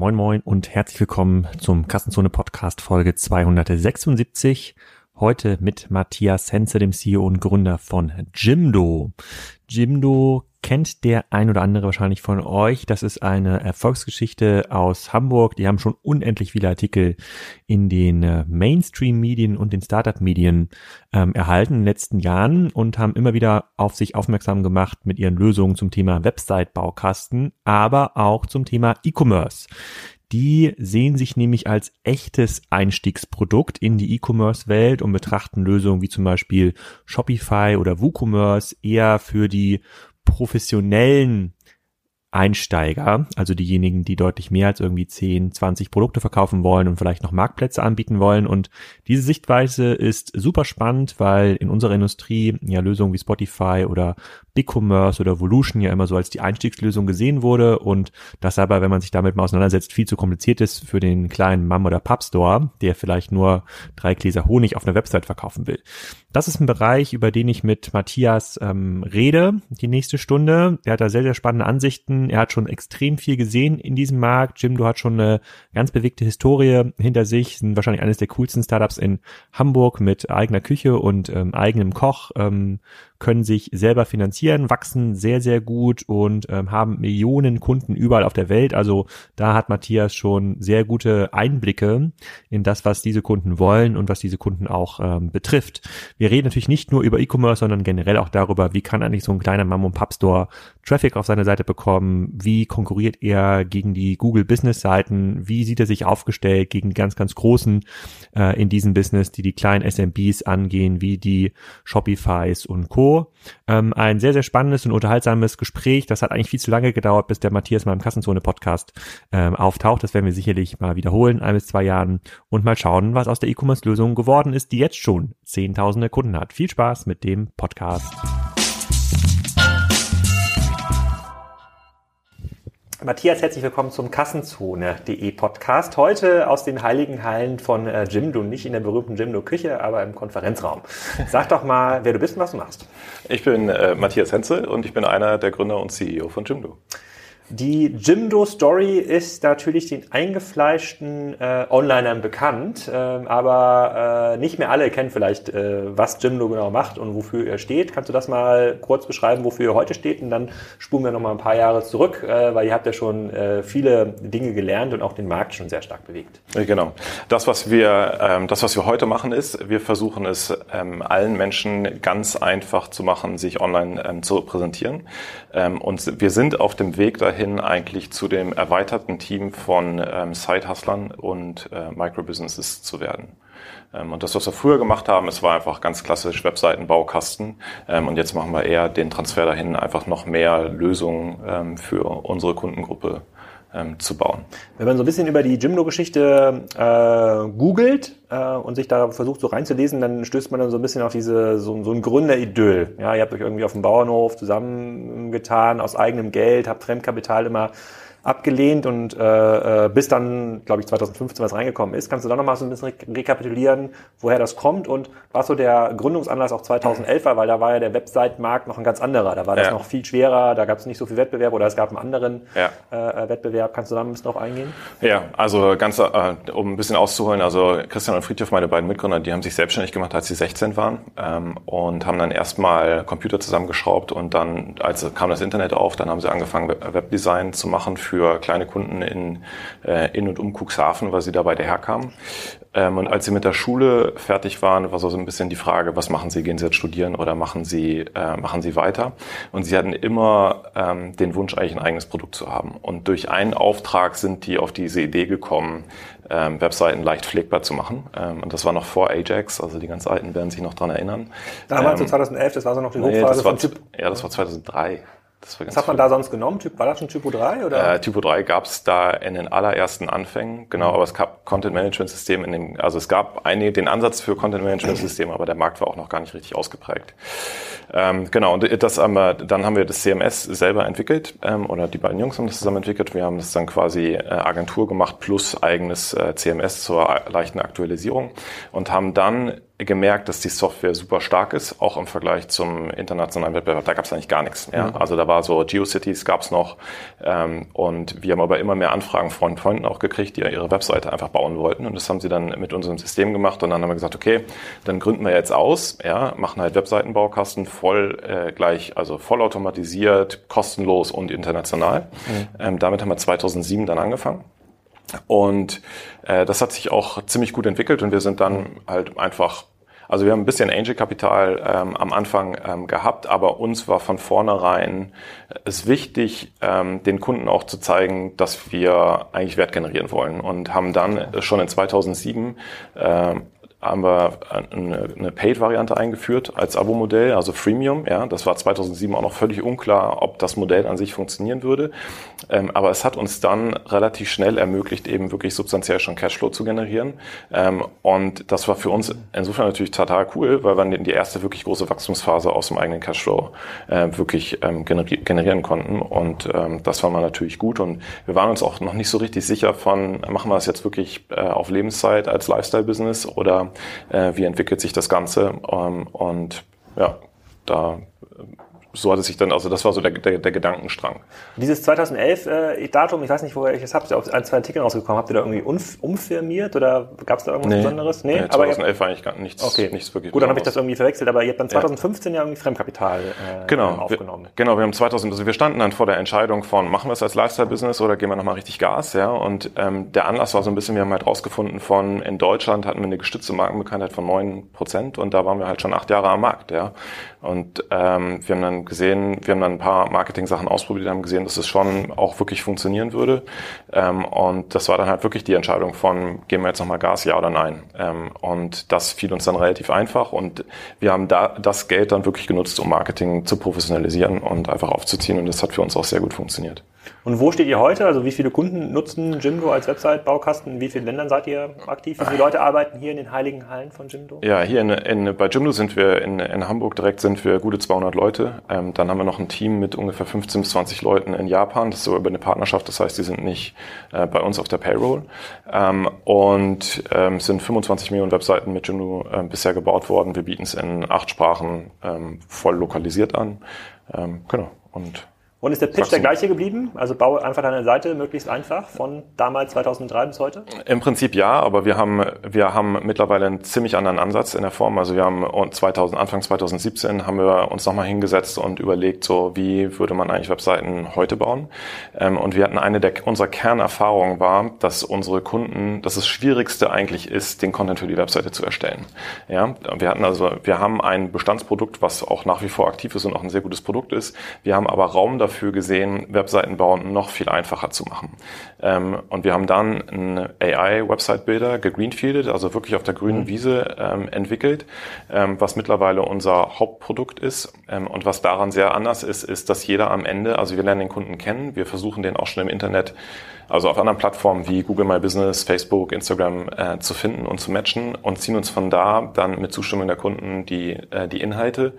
moin moin und herzlich willkommen zum Kassenzone Podcast Folge 276. Heute mit Matthias Henze, dem CEO und Gründer von Jimdo. Jimdo kennt der ein oder andere wahrscheinlich von euch. Das ist eine Erfolgsgeschichte aus Hamburg. Die haben schon unendlich viele Artikel in den äh, Mainstream-Medien und den Startup-Medien ähm, erhalten in den letzten Jahren und haben immer wieder auf sich aufmerksam gemacht mit ihren Lösungen zum Thema Website-Baukasten, aber auch zum Thema E-Commerce. Die sehen sich nämlich als echtes Einstiegsprodukt in die E-Commerce-Welt und betrachten Lösungen wie zum Beispiel Shopify oder WooCommerce eher für die professionellen Einsteiger, also diejenigen, die deutlich mehr als irgendwie 10, 20 Produkte verkaufen wollen und vielleicht noch Marktplätze anbieten wollen. Und diese Sichtweise ist super spannend, weil in unserer Industrie ja Lösungen wie Spotify oder BigCommerce oder Volution ja immer so als die Einstiegslösung gesehen wurde und das aber, wenn man sich damit mal auseinandersetzt, viel zu kompliziert ist für den kleinen Mom- oder Pub-Store, der vielleicht nur drei Gläser Honig auf einer Website verkaufen will. Das ist ein Bereich, über den ich mit Matthias ähm, rede, die nächste Stunde. Er hat da sehr, sehr spannende Ansichten. Er hat schon extrem viel gesehen in diesem Markt. Jim, du hast schon eine ganz bewegte Historie hinter sich, sind wahrscheinlich eines der coolsten Startups in Hamburg mit eigener Küche und ähm, eigenem Koch. Ähm, können sich selber finanzieren, wachsen sehr, sehr gut und ähm, haben Millionen Kunden überall auf der Welt. Also da hat Matthias schon sehr gute Einblicke in das, was diese Kunden wollen und was diese Kunden auch ähm, betrifft. Wir reden natürlich nicht nur über E-Commerce, sondern generell auch darüber, wie kann eigentlich so ein kleiner Mom-und-Pub-Store Traffic auf seine Seite bekommen, wie konkurriert er gegen die Google Business Seiten, wie sieht er sich aufgestellt gegen die ganz, ganz großen äh, in diesem Business, die die kleinen SMBs angehen, wie die Shopifys und Co. Ähm, ein sehr, sehr spannendes und unterhaltsames Gespräch. Das hat eigentlich viel zu lange gedauert, bis der Matthias mal im Kassenzone-Podcast ähm, auftaucht. Das werden wir sicherlich mal wiederholen, ein bis zwei Jahren und mal schauen, was aus der E-Commerce-Lösung geworden ist, die jetzt schon zehntausende Kunden hat. Viel Spaß mit dem Podcast. Matthias, herzlich willkommen zum Kassenzone.de Podcast. Heute aus den heiligen Hallen von äh, Jimdo, nicht in der berühmten Jimdo Küche, aber im Konferenzraum. Sag doch mal, wer du bist und was du machst. Ich bin äh, Matthias Henze und ich bin einer der Gründer und CEO von Jimdo. Die Jimdo-Story ist natürlich den eingefleischten äh, Onlinern bekannt, äh, aber äh, nicht mehr alle kennen vielleicht, äh, was Jimdo genau macht und wofür er steht. Kannst du das mal kurz beschreiben, wofür ihr heute steht? Und dann spulen wir noch mal ein paar Jahre zurück, äh, weil ihr habt ja schon äh, viele Dinge gelernt und auch den Markt schon sehr stark bewegt. Genau. Das, was wir, ähm, das, was wir heute machen, ist, wir versuchen es ähm, allen Menschen ganz einfach zu machen, sich online ähm, zu präsentieren. Ähm, und wir sind auf dem Weg dahin, hin eigentlich zu dem erweiterten Team von ähm, Side-Hustlern und äh, Microbusinesses zu werden. Ähm, und das, was wir früher gemacht haben, es war einfach ganz klassisch Webseitenbaukasten. Ähm, und jetzt machen wir eher den Transfer dahin, einfach noch mehr Lösungen ähm, für unsere Kundengruppe ähm, zu bauen. Wenn man so ein bisschen über die Jimdo-Geschichte äh, googelt äh, und sich da versucht so reinzulesen, dann stößt man dann so ein bisschen auf diese so, so ein Gründeridyll. Ja, ihr habt euch irgendwie auf dem Bauernhof zusammengetan aus eigenem Geld, habt Fremdkapital immer abgelehnt und äh, äh bis dann, glaube ich, 2015 was reingekommen ist. Kannst du da nochmal so ein bisschen rekapitulieren, woher das kommt und was so der Gründungsanlass auch 2011 war, weil da war ja der Website-Markt noch ein ganz anderer. Da war das ja. noch viel schwerer, da gab es nicht so viel Wettbewerb oder es gab einen anderen ja. äh, Wettbewerb. Kannst du da ein bisschen drauf eingehen? Ja, also ganz, äh, um ein bisschen auszuholen, also Christian und Friedhof, meine beiden Mitgründer, die haben sich selbstständig gemacht, als sie 16 waren ähm, und haben dann erstmal Computer zusammengeschraubt und dann, als kam das Internet auf, dann haben sie angefangen, Webdesign zu machen für kleine Kunden in, äh, in und um Cuxhaven, weil sie da beide herkamen. Ähm, und als sie mit der Schule fertig waren, war so ein bisschen die Frage, was machen sie? Gehen sie jetzt studieren oder machen sie, äh, machen sie weiter? Und sie hatten immer ähm, den Wunsch, eigentlich ein eigenes Produkt zu haben. Und durch einen Auftrag sind die auf diese Idee gekommen, ähm, Webseiten leicht pflegbar zu machen. Ähm, und das war noch vor Ajax, also die ganz Alten werden sich noch dran erinnern. Damals, ähm, 2011, das war so noch die Hochphase nee, von Typ. Ja, das war 2003. Das Was hat man da sonst genommen? Typ, war das schon Typo 3? Oder? Äh, Typo 3 gab es da in den allerersten Anfängen, genau, mhm. aber es gab Content Management System in dem, also es gab einige, den Ansatz für Content Management System, aber der Markt war auch noch gar nicht richtig ausgeprägt. Ähm, genau, und das haben wir, dann haben wir das CMS selber entwickelt, ähm, oder die beiden Jungs haben das zusammen entwickelt. Wir haben das dann quasi äh, Agentur gemacht plus eigenes äh, CMS zur leichten Aktualisierung und haben dann gemerkt, dass die Software super stark ist, auch im Vergleich zum internationalen Wettbewerb. Da gab es eigentlich gar nichts mehr. Mhm. Also da war so GeoCities gab es noch ähm, und wir haben aber immer mehr Anfragen von Freunden auch gekriegt, die ihre Webseite einfach bauen wollten und das haben sie dann mit unserem System gemacht und dann haben wir gesagt, okay, dann gründen wir jetzt aus, ja, machen halt Webseitenbaukasten voll äh, gleich, also vollautomatisiert, kostenlos und international. Mhm. Ähm, damit haben wir 2007 dann angefangen. Und äh, das hat sich auch ziemlich gut entwickelt und wir sind dann halt einfach also wir haben ein bisschen Angel-Kapital ähm, am Anfang ähm, gehabt, aber uns war von vornherein es wichtig, ähm, den Kunden auch zu zeigen, dass wir eigentlich Wert generieren wollen und haben dann schon in 2007 ähm, haben wir eine, eine Paid-Variante eingeführt als Abo-Modell, also Freemium. Ja, das war 2007 auch noch völlig unklar, ob das Modell an sich funktionieren würde. Ähm, aber es hat uns dann relativ schnell ermöglicht, eben wirklich substanziell schon Cashflow zu generieren. Ähm, und das war für uns insofern natürlich total cool, weil wir die erste wirklich große Wachstumsphase aus dem eigenen Cashflow äh, wirklich ähm, generieren konnten. Und ähm, das war mal natürlich gut. Und wir waren uns auch noch nicht so richtig sicher von, machen wir das jetzt wirklich äh, auf Lebenszeit als Lifestyle-Business oder wie entwickelt sich das Ganze. Ähm, und ja, da so hat es sich dann, also das war so der, der, der Gedankenstrang. Dieses 2011 äh, ich weiß nicht, woher ich es habe, ist ein, zwei Artikel rausgekommen. Habt ihr da irgendwie umfirmiert oder gab es da irgendwas nee, Besonderes? Nee, nee 2011 war eigentlich gar nichts, okay. nichts wirklich Gut, dann habe ich das irgendwie verwechselt, aber ihr habt dann 2015 ja, ja irgendwie Fremdkapital äh, genau, aufgenommen. Wir, genau, wir haben 2000, also wir standen dann vor der Entscheidung von, machen wir es als Lifestyle-Business oder gehen wir nochmal richtig Gas, ja, und ähm, der Anlass war so ein bisschen, wir haben halt rausgefunden von, in Deutschland hatten wir eine gestützte Markenbekanntheit von neun Prozent und da waren wir halt schon acht Jahre am Markt, ja, und ähm, wir haben dann gesehen, wir haben dann ein paar Marketing-Sachen ausprobiert, haben gesehen, dass es schon auch wirklich funktionieren würde. Ähm, und das war dann halt wirklich die Entscheidung von, gehen wir jetzt nochmal Gas, ja oder nein. Ähm, und das fiel uns dann relativ einfach. Und wir haben da das Geld dann wirklich genutzt, um Marketing zu professionalisieren und einfach aufzuziehen. Und das hat für uns auch sehr gut funktioniert. Und wo steht ihr heute? Also wie viele Kunden nutzen Jimdo als Website-Baukasten? In wie vielen Ländern seid ihr aktiv? Wie viele Leute arbeiten hier in den heiligen Hallen von Jimdo? Ja, hier in, in, bei Jimdo sind wir in, in Hamburg direkt sind wir gute 200 Leute. Ähm, dann haben wir noch ein Team mit ungefähr 15 bis 20 Leuten in Japan. Das ist so über eine Partnerschaft. Das heißt, die sind nicht äh, bei uns auf der Payroll. Ähm, und ähm, sind 25 Millionen Webseiten mit Jimdo äh, bisher gebaut worden. Wir bieten es in acht Sprachen ähm, voll lokalisiert an. Ähm, genau. Und und ist der Pitch der gleiche geblieben? Also baue einfach deine Seite möglichst einfach von damals 2003 bis heute? Im Prinzip ja, aber wir haben, wir haben mittlerweile einen ziemlich anderen Ansatz in der Form. Also wir haben 2000, Anfang 2017 haben wir uns nochmal hingesetzt und überlegt, so wie würde man eigentlich Webseiten heute bauen? Ähm, und wir hatten eine der, unserer Kernerfahrungen war, dass unsere Kunden, dass das Schwierigste eigentlich ist, den Content für die Webseite zu erstellen. Ja, wir hatten also, wir haben ein Bestandsprodukt, was auch nach wie vor aktiv ist und auch ein sehr gutes Produkt ist. Wir haben aber Raum dafür, dafür gesehen, Webseiten bauen noch viel einfacher zu machen. Ähm, und wir haben dann einen AI-Website-Builder gegreenfieldet, also wirklich auf der grünen mhm. Wiese ähm, entwickelt, ähm, was mittlerweile unser Hauptprodukt ist. Ähm, und was daran sehr anders ist, ist, dass jeder am Ende, also wir lernen den Kunden kennen, wir versuchen den auch schon im Internet also auf anderen Plattformen wie Google My Business, Facebook, Instagram äh, zu finden und zu matchen und ziehen uns von da dann mit Zustimmung der Kunden die, äh, die Inhalte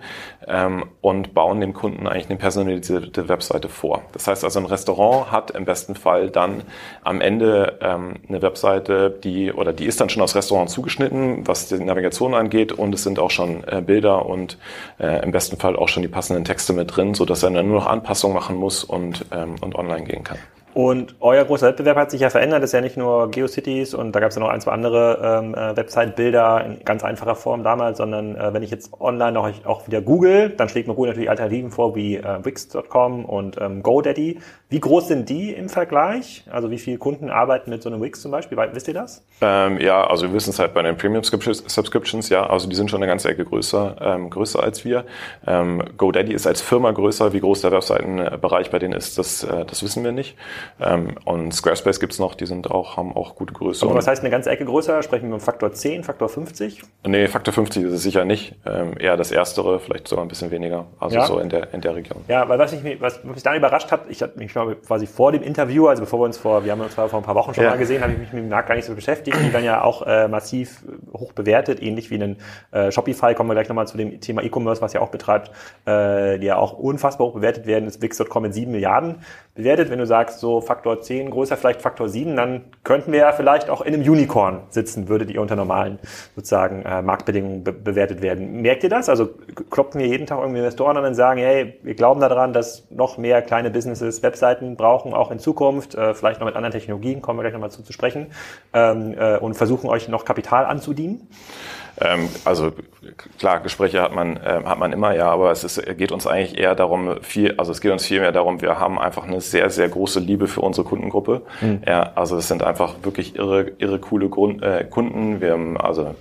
ähm, und bauen dem Kunden eigentlich eine personalisierte Webseite vor. Das heißt also, ein Restaurant hat im besten Fall dann am Ende ähm, eine Webseite, die oder die ist dann schon aufs Restaurant zugeschnitten, was die Navigation angeht und es sind auch schon äh, Bilder und äh, im besten Fall auch schon die passenden Texte mit drin, so dass er dann nur noch Anpassungen machen muss und, ähm, und online gehen kann. Und euer großer Wettbewerb hat sich ja verändert. Das ist ja nicht nur GeoCities und da gab es ja noch ein, zwei andere ähm, äh, Website-Bilder in ganz einfacher Form damals, sondern äh, wenn ich jetzt online auch, auch wieder google, dann schlägt mir Google natürlich Alternativen vor wie äh, Wix.com und ähm, GoDaddy. Wie groß sind die im Vergleich? Also wie viele Kunden arbeiten mit so einem Wix zum Beispiel? Wisst ihr das? Ähm, ja, also wir wissen es halt bei den Premium Subscriptions, ja, also die sind schon eine ganze Ecke größer, ähm, größer als wir. Ähm, GoDaddy ist als Firma größer. Wie groß der Webseitenbereich bei denen ist, das, äh, das wissen wir nicht. Ähm, und Squarespace gibt's noch, die sind auch, haben auch gute Größe. Aber was heißt eine ganze Ecke größer? Sprechen wir um Faktor 10, Faktor 50? Nee, Faktor 50 ist es sicher nicht. Ähm, eher das Erstere, vielleicht sogar ein bisschen weniger. Also ja. so in der, in der Region. Ja, weil was, ich, was mich dann überrascht hat, ich habe mich mal quasi vor dem Interview, also bevor wir uns vor, wir haben uns vor ein paar Wochen schon ja. mal gesehen, habe ich mich mit dem Markt gar nicht so beschäftigt. Die werden ja auch äh, massiv hoch bewertet, ähnlich wie ein äh, Shopify. Kommen wir gleich nochmal zu dem Thema E-Commerce, was ja auch betreibt, äh, die ja auch unfassbar hoch bewertet werden. Ist Wix.com mit 7 Milliarden bewertet. Wenn du sagst, so Faktor 10, größer vielleicht Faktor 7, dann könnten wir ja vielleicht auch in einem Unicorn sitzen, würdet ihr unter normalen sozusagen äh, Marktbedingungen be bewertet werden. Merkt ihr das? Also klopfen wir jeden Tag irgendwie Investoren an und sagen, hey, wir glauben daran, dass noch mehr kleine Businesses Webseiten brauchen, auch in Zukunft, äh, vielleicht noch mit anderen Technologien, kommen wir gleich nochmal zu, zu sprechen, ähm, äh, und versuchen euch noch Kapital anzudienen? Ähm, also klar, Gespräche hat man äh, hat man immer, ja, aber es ist, geht uns eigentlich eher darum, viel, also es geht uns viel mehr darum, wir haben einfach eine sehr sehr große Liebe für unsere Kundengruppe. Mhm. Ja, also es sind einfach wirklich irre irre coole Grund, äh, Kunden. Wir haben also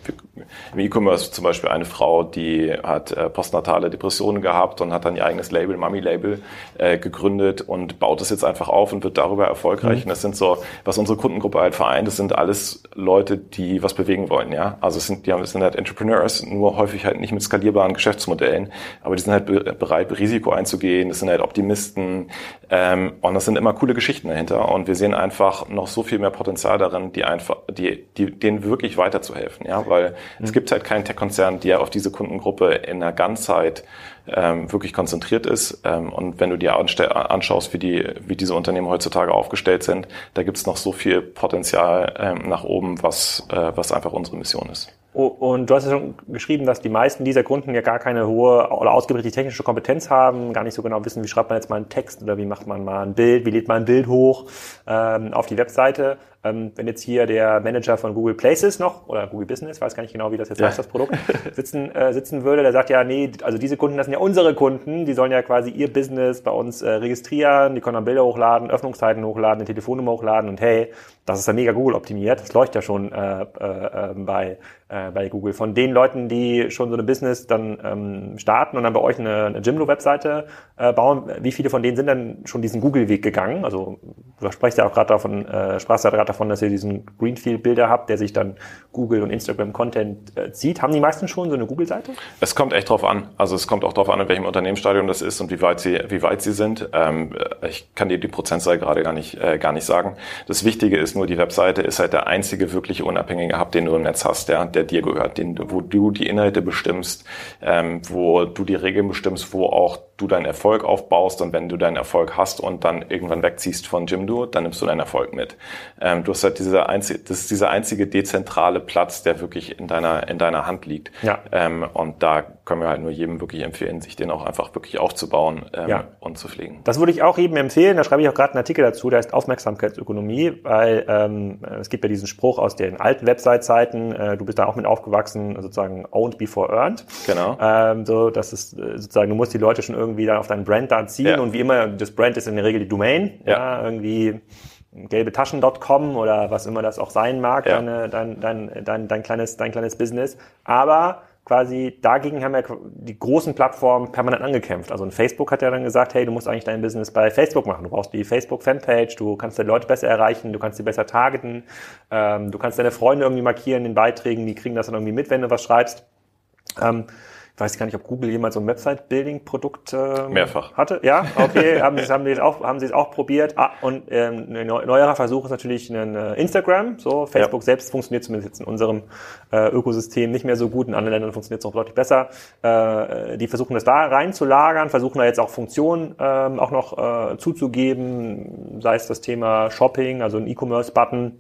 im E-Commerce zum Beispiel eine Frau, die hat äh, postnatale Depressionen gehabt und hat dann ihr eigenes Label, Mami Label, äh, gegründet und baut es jetzt einfach auf und wird darüber erfolgreich. Mhm. Und das sind so, was unsere Kundengruppe halt vereint, das sind alles Leute, die was bewegen wollen, ja. Also es sind, die haben, es sind halt Entrepreneurs, nur häufig halt nicht mit skalierbaren Geschäftsmodellen, aber die sind halt bereit, Risiko einzugehen, das sind halt Optimisten ähm, und das sind immer coole Geschichten dahinter und wir sehen einfach noch so viel mehr Potenzial darin, die einfach, die, die denen wirklich weiterzuhelfen, ja, weil mhm. es gibt halt keinen Tech-Konzern, der auf diese Kundengruppe in der Ganzheit ähm, wirklich konzentriert ist. Ähm, und wenn du dir anschaust, wie, die, wie diese Unternehmen heutzutage aufgestellt sind, da gibt es noch so viel Potenzial ähm, nach oben, was, äh, was einfach unsere Mission ist. Und du hast ja schon geschrieben, dass die meisten dieser Kunden ja gar keine hohe oder ausgebildete technische Kompetenz haben, gar nicht so genau wissen, wie schreibt man jetzt mal einen Text oder wie macht man mal ein Bild, wie lädt man ein Bild hoch ähm, auf die Webseite. Ähm, wenn jetzt hier der Manager von Google Places noch oder Google Business, weiß gar nicht genau, wie das jetzt ja. heißt, das Produkt, sitzen, äh, sitzen würde, der sagt ja, nee, also diese Kunden, das sind ja unsere Kunden, die sollen ja quasi ihr Business bei uns äh, registrieren, die können dann Bilder hochladen, Öffnungszeiten hochladen, eine Telefonnummer hochladen und hey, das ist ja mega Google optimiert, das leuchtet ja schon äh, äh, bei, äh, bei Google. Von den Leuten, die schon so eine Business dann ähm, starten und dann bei euch eine, eine Jimdo-Webseite äh, bauen, wie viele von denen sind dann schon diesen Google-Weg gegangen? Also du sprichst ja auch gerade davon, äh, sprachst ja gerade davon, dass ihr diesen Greenfield-Bilder habt, der sich dann Google und Instagram-Content äh, zieht. Haben die meisten schon so eine Google-Seite? Es kommt echt drauf an. Also es kommt auch drauf an, in welchem Unternehmensstadium das ist und wie weit sie, wie weit sie sind. Ähm, ich kann dir die Prozentzahl gerade gar nicht, äh, gar nicht sagen. Das Wichtige ist nur, die Webseite ist halt der einzige wirklich unabhängige Hub, den du im Netz hast, der, der dir gehört, den, wo du die Inhalte bestimmst, ähm, wo du die Regeln bestimmst, wo auch du deinen Erfolg aufbaust und wenn du deinen Erfolg hast und dann irgendwann wegziehst von Jimdo, dann nimmst du deinen Erfolg mit. Ähm, du hast halt diese einzige, das ist dieser einzige dezentrale Platz, der wirklich in deiner, in deiner Hand liegt. Ja. Ähm, und da können wir halt nur jedem wirklich empfehlen, sich den auch einfach wirklich aufzubauen ähm, ja. und zu pflegen. Das würde ich auch jedem empfehlen. Da schreibe ich auch gerade einen Artikel dazu, der heißt Aufmerksamkeitsökonomie, weil ähm, es gibt ja diesen Spruch aus den alten Website-Zeiten, äh, du bist da auch mit aufgewachsen, sozusagen owned before earned. Genau. Ähm, so, das ist äh, sozusagen, du musst die Leute schon irgendwie dann auf deinen Brand da ziehen ja. und wie immer, das Brand ist in der Regel die Domain, ja, ja irgendwie gelbetaschen.com oder was immer das auch sein mag, ja. deine, dein, dein, dein, dein, kleines, dein kleines Business. Aber quasi dagegen haben ja die großen Plattformen permanent angekämpft. Also Facebook hat ja dann gesagt, hey, du musst eigentlich dein Business bei Facebook machen. Du brauchst die Facebook-Fanpage, du kannst die Leute besser erreichen, du kannst sie besser targeten, ähm, du kannst deine Freunde irgendwie markieren in Beiträgen, die kriegen das dann irgendwie mit, wenn du was schreibst. Ähm, weiß gar nicht, ob Google jemals so ein Website-Building-Produkt ähm, mehrfach hatte. Ja, okay, haben sie haben es auch haben sie es auch probiert. Ah, und ähm, ein neuerer Versuch ist natürlich ein äh, Instagram. So Facebook ja. selbst funktioniert zumindest jetzt in unserem äh, Ökosystem nicht mehr so gut. In anderen Ländern funktioniert es noch deutlich besser. Äh, die versuchen das da reinzulagern, versuchen da jetzt auch Funktionen ähm, auch noch äh, zuzugeben, sei es das Thema Shopping, also ein E-Commerce-Button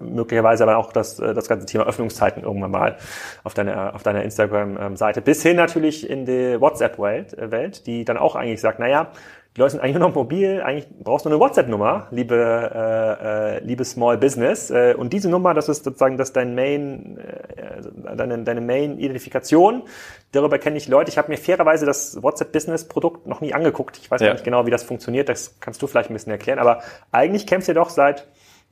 möglicherweise aber auch das, äh, das ganze Thema Öffnungszeiten irgendwann mal auf deiner, auf deiner Instagram-Seite. Bis hin natürlich in die WhatsApp-Welt, äh, Welt, die dann auch eigentlich sagt, naja, die Leute sind eigentlich nur noch mobil, eigentlich brauchst du eine WhatsApp-Nummer, liebe, äh, äh, liebe Small Business. Äh, und diese Nummer, das ist sozusagen das dein Main, äh, deine, deine Main-Identifikation. Darüber kenne ich Leute. Ich habe mir fairerweise das WhatsApp-Business-Produkt noch nie angeguckt. Ich weiß ja. nicht genau, wie das funktioniert. Das kannst du vielleicht ein bisschen erklären. Aber eigentlich kämpft ihr doch seit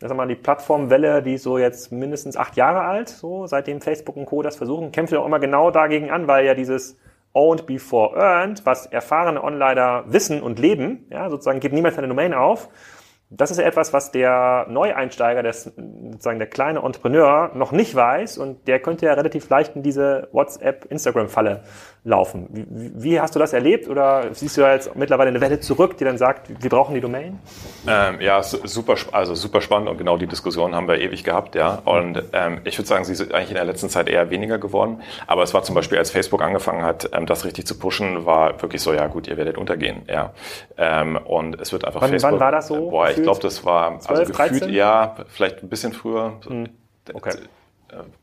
das ist mal die Plattformwelle, die ist so jetzt mindestens acht Jahre alt, so seitdem Facebook und Co. das versuchen, kämpft ja auch immer genau dagegen an, weil ja dieses Owned Before Earned, was erfahrene Onliner wissen und leben, ja, sozusagen gibt niemals eine Domain auf. Das ist ja etwas, was der Neueinsteiger, der, sozusagen der kleine Entrepreneur noch nicht weiß und der könnte ja relativ leicht in diese WhatsApp, Instagram-Falle laufen. Wie, wie, hast du das erlebt oder siehst du da jetzt mittlerweile eine Welle zurück, die dann sagt, wir brauchen die Domain? Ähm, ja, super, also super spannend und genau die Diskussion haben wir ewig gehabt, ja. Und ähm, ich würde sagen, sie sind eigentlich in der letzten Zeit eher weniger geworden. Aber es war zum Beispiel, als Facebook angefangen hat, ähm, das richtig zu pushen, war wirklich so, ja gut, ihr werdet untergehen, ja. Ähm, und es wird einfach wann, Facebook. Wann war das so? Boah, ich glaube, das war 12, also gefühlt 13? ja, vielleicht ein bisschen früher. Hm. Okay.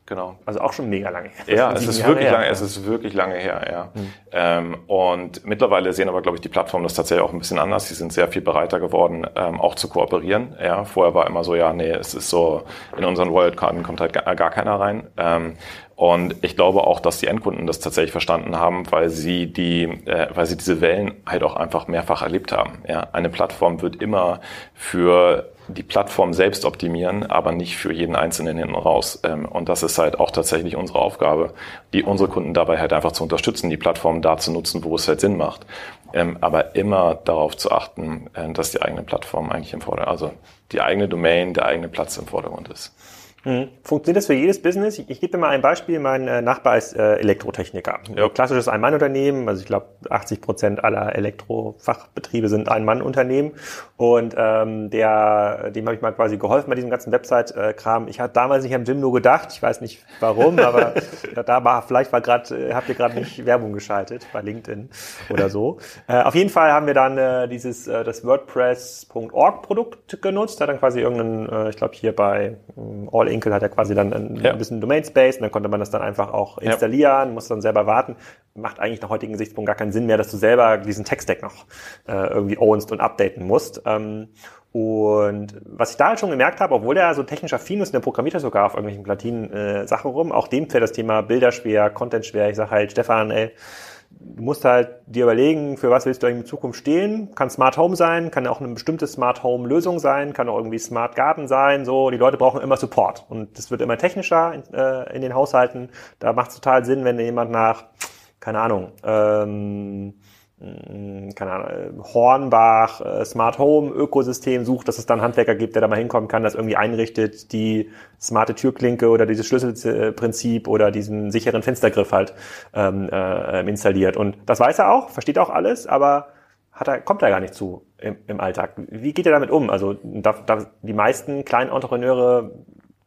Genau. Also auch schon mega lange her. Ja, es ist Jahre wirklich her. lange, es ist wirklich lange her, ja. Mhm. Ähm, und mittlerweile sehen aber, glaube ich, die Plattformen das tatsächlich auch ein bisschen anders. Sie sind sehr viel bereiter geworden, ähm, auch zu kooperieren. Ja, vorher war immer so, ja, nee, es ist so, in unseren Wildcarden kommt halt gar, gar keiner rein. Ähm, und ich glaube auch, dass die Endkunden das tatsächlich verstanden haben, weil sie die, äh, weil sie diese Wellen halt auch einfach mehrfach erlebt haben. Ja, eine Plattform wird immer für die Plattform selbst optimieren, aber nicht für jeden Einzelnen hinten raus. Ähm, und das ist halt auch tatsächlich unsere Aufgabe, die unsere Kunden dabei halt einfach zu unterstützen, die Plattform da zu nutzen, wo es halt Sinn macht. Ähm, aber immer darauf zu achten, äh, dass die eigene Plattform eigentlich im Vordergrund, also die eigene Domain, der eigene Platz im Vordergrund ist. Mhm. Funktioniert das für jedes Business? Ich, gebe dir mal ein Beispiel. Mein äh, Nachbar ist äh, Elektrotechniker. Ja. Klassisches Ein-Mann-Unternehmen. Also ich glaube, 80 Prozent aller Elektrofachbetriebe sind Ein-Mann-Unternehmen. Und ähm, der, dem habe ich mal quasi geholfen bei diesem ganzen Website-Kram. Ich hatte damals nicht am Gym nur gedacht. Ich weiß nicht warum, aber da war vielleicht war gerade, äh, habt ihr gerade nicht Werbung geschaltet bei LinkedIn oder so. Äh, auf jeden Fall haben wir dann äh, dieses äh, das WordPress.org Produkt genutzt. Hat dann quasi irgendeinen, äh, ich glaube hier bei äh, All Inkel hat er quasi dann ein, ja. bisschen Domain Space und dann konnte man das dann einfach auch installieren, ja. muss dann selber warten. Macht eigentlich nach heutigen Gesichtspunkt gar keinen Sinn mehr, dass du selber diesen Tech-Stack noch äh, irgendwie ownst und updaten musst. Ähm, und was ich da halt schon gemerkt habe, obwohl der so technisch affin ist, der programmiert ja sogar auf irgendwelchen Platinen äh, Sachen rum, auch dem fällt das Thema Bilder schwer, Content schwer. Ich sage halt, Stefan, ey, du musst halt dir überlegen, für was willst du in Zukunft stehen. Kann Smart Home sein, kann auch eine bestimmte Smart Home Lösung sein, kann auch irgendwie Smart Garden sein. So, die Leute brauchen immer Support und das wird immer technischer in, äh, in den Haushalten. Da macht es total Sinn, wenn jemand nach, keine Ahnung, ähm, hm, keine Ahnung, äh, Hornbach, äh, Smart Home Ökosystem sucht, dass es dann Handwerker gibt, der da mal hinkommen kann, das irgendwie einrichtet, die smarte Türklinke oder dieses Schlüsselprinzip oder diesen sicheren Fenstergriff halt ähm, äh, installiert. Und das weiß er auch, versteht auch alles, aber hat er, kommt er gar nicht zu im, im Alltag. Wie geht er damit um? Also da, da, die meisten kleinen Entrepreneure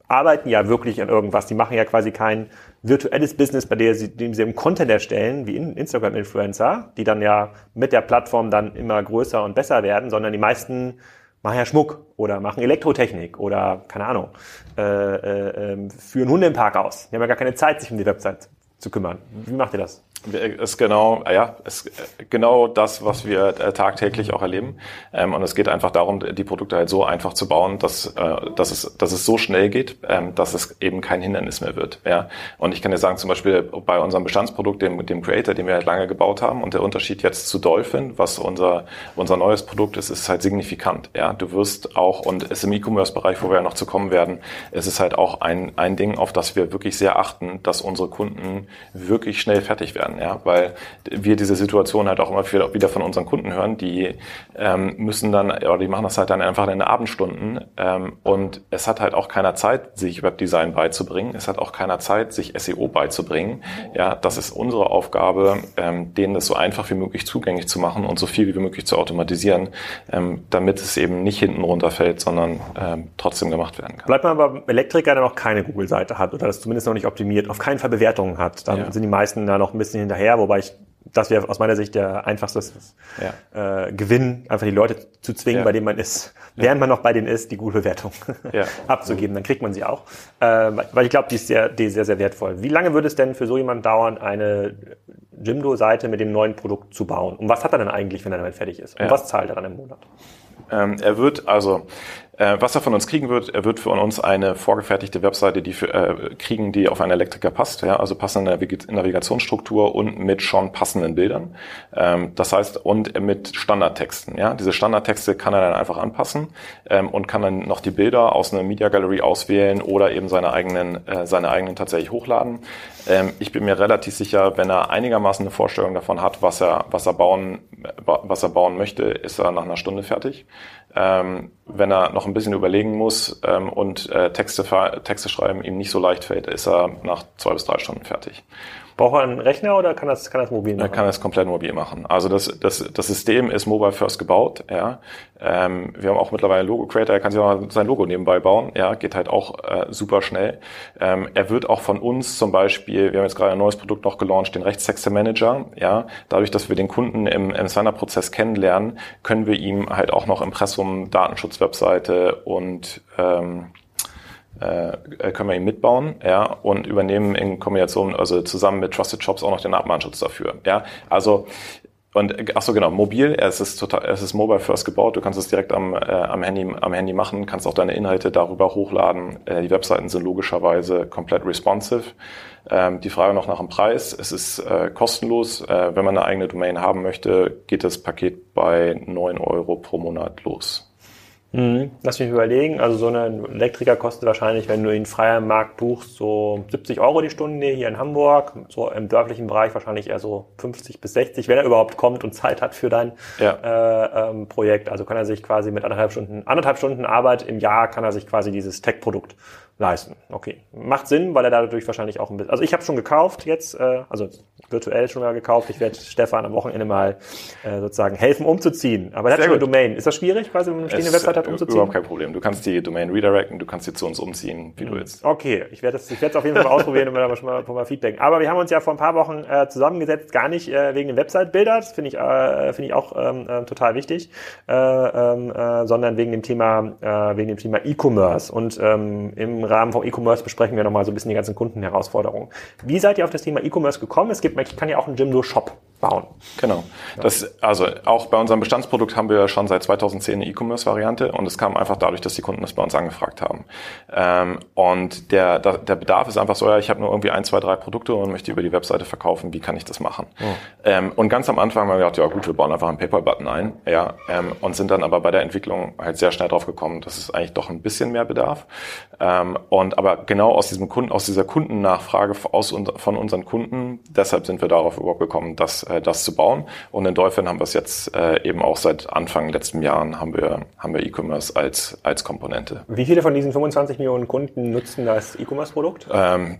arbeiten ja wirklich an irgendwas. Die machen ja quasi kein virtuelles Business, bei dem sie, dem sie im Content erstellen, wie Instagram-Influencer, die dann ja mit der Plattform dann immer größer und besser werden, sondern die meisten machen ja Schmuck oder machen Elektrotechnik oder, keine Ahnung, äh, äh, ähm, führen Hunde im Park aus. Die haben ja gar keine Zeit, sich um die Website zu kümmern. Wie macht ihr das? Ist genau, ja, ist genau das, was wir äh, tagtäglich auch erleben. Ähm, und es geht einfach darum, die Produkte halt so einfach zu bauen, dass, äh, dass, es, dass es so schnell geht, ähm, dass es eben kein Hindernis mehr wird. Ja. Und ich kann dir sagen, zum Beispiel bei unserem Bestandsprodukt, dem, dem Creator, den wir halt lange gebaut haben, und der Unterschied jetzt zu Dolphin, was unser, unser neues Produkt ist, ist halt signifikant. Ja. Du wirst auch, und es im E-Commerce-Bereich, wo wir ja noch zu kommen werden, es ist halt auch ein, ein Ding, auf das wir wirklich sehr achten, dass unsere Kunden wirklich schnell fertig werden ja, weil wir diese Situation halt auch immer wieder von unseren Kunden hören, die ähm, müssen dann, oder die machen das halt dann einfach in den Abendstunden ähm, und es hat halt auch keiner Zeit, sich Webdesign beizubringen, es hat auch keiner Zeit, sich SEO beizubringen. Ja, das ist unsere Aufgabe, ähm, denen das so einfach wie möglich zugänglich zu machen und so viel wie möglich zu automatisieren, ähm, damit es eben nicht hinten runterfällt, sondern ähm, trotzdem gemacht werden kann. Bleibt man aber Elektriker, der noch keine Google-Seite hat oder das zumindest noch nicht optimiert, auf keinen Fall Bewertungen hat, dann ja. sind die meisten da noch ein bisschen hinterher, wobei ich das wäre aus meiner Sicht der einfachste ja. äh, Gewinn, einfach die Leute zu zwingen, ja. bei denen man ist, während man noch bei denen ist, die gute Bewertung abzugeben. Dann kriegt man sie auch. Äh, weil ich glaube, die ist sehr, die ist sehr, sehr wertvoll. Wie lange würde es denn für so jemanden dauern, eine Jimdo-Seite mit dem neuen Produkt zu bauen? Und was hat er denn eigentlich, wenn er damit fertig ist? Und was zahlt er dann im Monat? Ähm, er wird also äh, was er von uns kriegen wird, er wird von uns eine vorgefertigte Webseite die für, äh, kriegen, die auf einen Elektriker passt, ja, also passende Navig Navigationsstruktur und mit schon passenden Bildern. Ähm, das heißt, und mit Standardtexten. Ja. Diese Standardtexte kann er dann einfach anpassen ähm, und kann dann noch die Bilder aus einer Media Gallery auswählen oder eben seine eigenen, äh, seine eigenen tatsächlich hochladen. Ähm, ich bin mir relativ sicher, wenn er einigermaßen eine Vorstellung davon hat, was er, was er bauen, was er bauen möchte, ist er nach einer Stunde fertig. Ähm, wenn er noch ein bisschen überlegen muss ähm, und äh, Texte, Texte schreiben ihm nicht so leicht fällt, ist er nach zwei bis drei Stunden fertig. Braucht er einen Rechner oder kann das, kann das mobil machen? Er kann das komplett mobil machen. Also das, das, das System ist mobile first gebaut, ja. Ähm, wir haben auch mittlerweile einen Logo Creator, er kann sich auch sein Logo nebenbei bauen, ja, geht halt auch äh, super schnell. Ähm, er wird auch von uns zum Beispiel, wir haben jetzt gerade ein neues Produkt noch gelauncht, den Rechtstexte Manager, ja. Dadurch, dass wir den Kunden im, im Signer-Prozess kennenlernen, können wir ihm halt auch noch Impressum, Datenschutz-Webseite und ähm, äh, können wir ihn mitbauen, ja, und übernehmen in Kombination, also zusammen mit Trusted Shops auch noch den Abmahnschutz dafür, ja. Also und ach so genau, mobil, es ist total, es ist mobile first gebaut. Du kannst es direkt am, äh, am Handy, am Handy machen, kannst auch deine Inhalte darüber hochladen. Äh, die Webseiten sind logischerweise komplett responsive. Ähm, die Frage noch nach dem Preis: Es ist äh, kostenlos. Äh, wenn man eine eigene Domain haben möchte, geht das Paket bei neun Euro pro Monat los. Mhm. Lass mich überlegen. Also so ein Elektriker kostet wahrscheinlich, wenn du ihn frei am Markt buchst, so 70 Euro die Stunde hier in Hamburg. So im dörflichen Bereich wahrscheinlich eher so 50 bis 60, wenn er überhaupt kommt und Zeit hat für dein ja. äh, ähm, Projekt. Also kann er sich quasi mit anderthalb Stunden, anderthalb Stunden Arbeit im Jahr kann er sich quasi dieses Tech-Produkt leisten. Okay, macht Sinn, weil er dadurch wahrscheinlich auch ein bisschen. Also ich habe schon gekauft jetzt, äh, also virtuell schon mal gekauft. Ich werde Stefan am Wochenende mal äh, sozusagen helfen, umzuziehen. Aber er hat schon eine Domain. Ist das schwierig, quasi, wenn man eine stehende Website hat, umzuziehen? Überhaupt kein Problem. Du kannst die Domain redirecten, du kannst sie zu uns umziehen, wie mhm. du willst. Okay, ich werde es ich werde auf jeden Fall mal ausprobieren und mir da schon mal, mal Feedback. Aber wir haben uns ja vor ein paar Wochen äh, zusammengesetzt, gar nicht äh, wegen den Website-Bilder, das finde ich, äh, finde ich auch ähm, äh, total wichtig, äh, ähm, äh, sondern wegen dem Thema, äh, wegen dem Thema E-Commerce. Und ähm, im Rahmen von E-Commerce besprechen wir nochmal so ein bisschen die ganzen Kundenherausforderungen. Wie seid ihr auf das Thema E-Commerce gekommen? Es gibt, man kann ja auch einen Jimdo Shop bauen. Genau. Das, also auch bei unserem Bestandsprodukt haben wir schon seit 2010 eine E-Commerce-Variante und es kam einfach dadurch, dass die Kunden das bei uns angefragt haben. Ähm, und der, der Bedarf ist einfach so, ja, ich habe nur irgendwie ein, zwei, drei Produkte und möchte über die Webseite verkaufen, wie kann ich das machen? Oh. Ähm, und ganz am Anfang haben wir gedacht, ja gut, wir bauen einfach einen PayPal-Button ein, ja, ähm, und sind dann aber bei der Entwicklung halt sehr schnell drauf gekommen, dass es eigentlich doch ein bisschen mehr bedarf. Ähm, und aber genau aus diesem Kunden, aus dieser Kundennachfrage aus, von unseren Kunden, deshalb sind wir darauf überhaupt gekommen, dass äh, das zu bauen. Und in Dolphin haben wir es jetzt äh, eben auch seit Anfang letzten Jahren haben wir haben wir E-Commerce als als Komponente. Wie viele von diesen 25 Millionen Kunden nutzen das E-Commerce-Produkt? Ähm,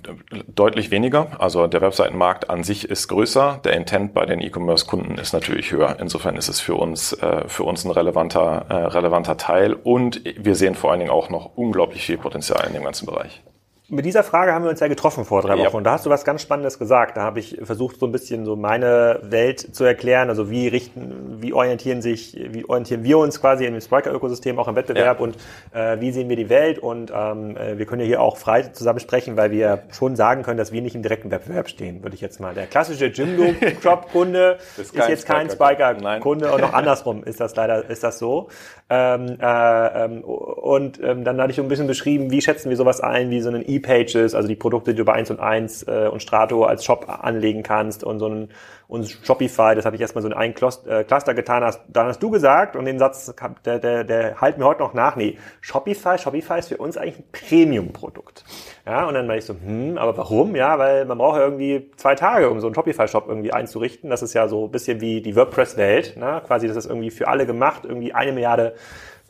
deutlich weniger. Also der Webseitenmarkt an sich ist größer. Der Intent bei den E-Commerce-Kunden ist natürlich höher. Insofern ist es für uns äh, für uns ein relevanter äh, relevanter Teil. Und wir sehen vor allen Dingen auch noch unglaublich viel Potenzial in dem ganzen Bereich. Mit dieser Frage haben wir uns ja getroffen vor drei Wochen. Ja. Und da hast du was ganz Spannendes gesagt. Da habe ich versucht, so ein bisschen so meine Welt zu erklären. Also wie richten, wie orientieren sich, wie orientieren wir uns quasi im Spriker-Ökosystem, auch im Wettbewerb ja. und äh, wie sehen wir die Welt? Und ähm, äh, wir können ja hier auch frei zusammen sprechen, weil wir schon sagen können, dass wir nicht im direkten Wettbewerb stehen, würde ich jetzt mal. Der klassische Jimdo-Shop-Kunde ist, ist jetzt kein Spiker-Kunde und auch andersrum ist das leider, ist das so. Ähm, äh, ähm, und ähm, dann hatte ich so ein bisschen beschrieben, wie schätzen wir sowas ein, wie so einen E-Pages, also die Produkte, die du bei 1 und 1 äh, und Strato als Shop anlegen kannst und so ein und Shopify, das habe ich erstmal so in einen äh, Cluster getan, hast, dann hast du gesagt und den Satz, der, der, der halt mir heute noch nach, nee, Shopify, Shopify ist für uns eigentlich ein Premium-Produkt. Ja, und dann war ich so, hm, aber warum? Ja, weil man braucht ja irgendwie zwei Tage, um so einen Shopify-Shop irgendwie einzurichten. Das ist ja so ein bisschen wie die WordPress-Welt, ne? quasi das ist irgendwie für alle gemacht, irgendwie eine Milliarde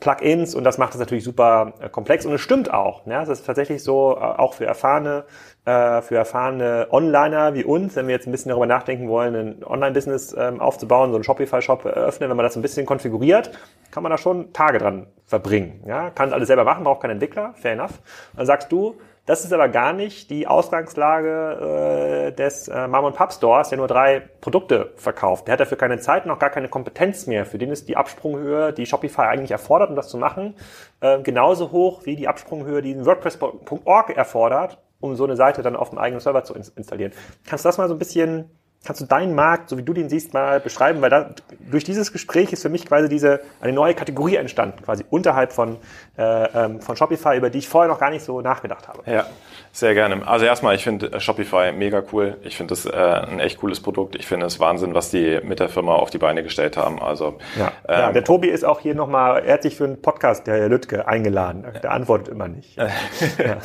Plugins und das macht es natürlich super äh, komplex und es stimmt auch. Ne? Es ist tatsächlich so, äh, auch für erfahrene, äh, für erfahrene Onliner wie uns, wenn wir jetzt ein bisschen darüber nachdenken wollen, ein Online-Business ähm, aufzubauen, so einen Shopify-Shop eröffnen, wenn man das ein bisschen konfiguriert, kann man da schon Tage dran verbringen. Ja? Kann alles selber machen, braucht keinen Entwickler, fair enough. dann sagst du, das ist aber gar nicht die Ausgangslage äh, des äh, Mom Pub Stores, der nur drei Produkte verkauft. Der hat dafür keine Zeit, noch gar keine Kompetenz mehr. Für den ist die Absprunghöhe, die Shopify eigentlich erfordert, um das zu machen, äh, genauso hoch wie die Absprunghöhe, die WordPress.org erfordert, um so eine Seite dann auf dem eigenen Server zu installieren. Kannst du das mal so ein bisschen Kannst du deinen Markt, so wie du den siehst, mal beschreiben? Weil da, durch dieses Gespräch ist für mich quasi diese eine neue Kategorie entstanden, quasi unterhalb von, äh, ähm, von Shopify, über die ich vorher noch gar nicht so nachgedacht habe. Ja, sehr gerne. Also erstmal, ich finde äh, Shopify mega cool. Ich finde das äh, ein echt cooles Produkt. Ich finde es Wahnsinn, was die mit der Firma auf die Beine gestellt haben. Also ja, ähm, ja der Tobi ist auch hier nochmal, er hat sich für einen Podcast, der Herr Lüttke, eingeladen. Der antwortet immer nicht. ja,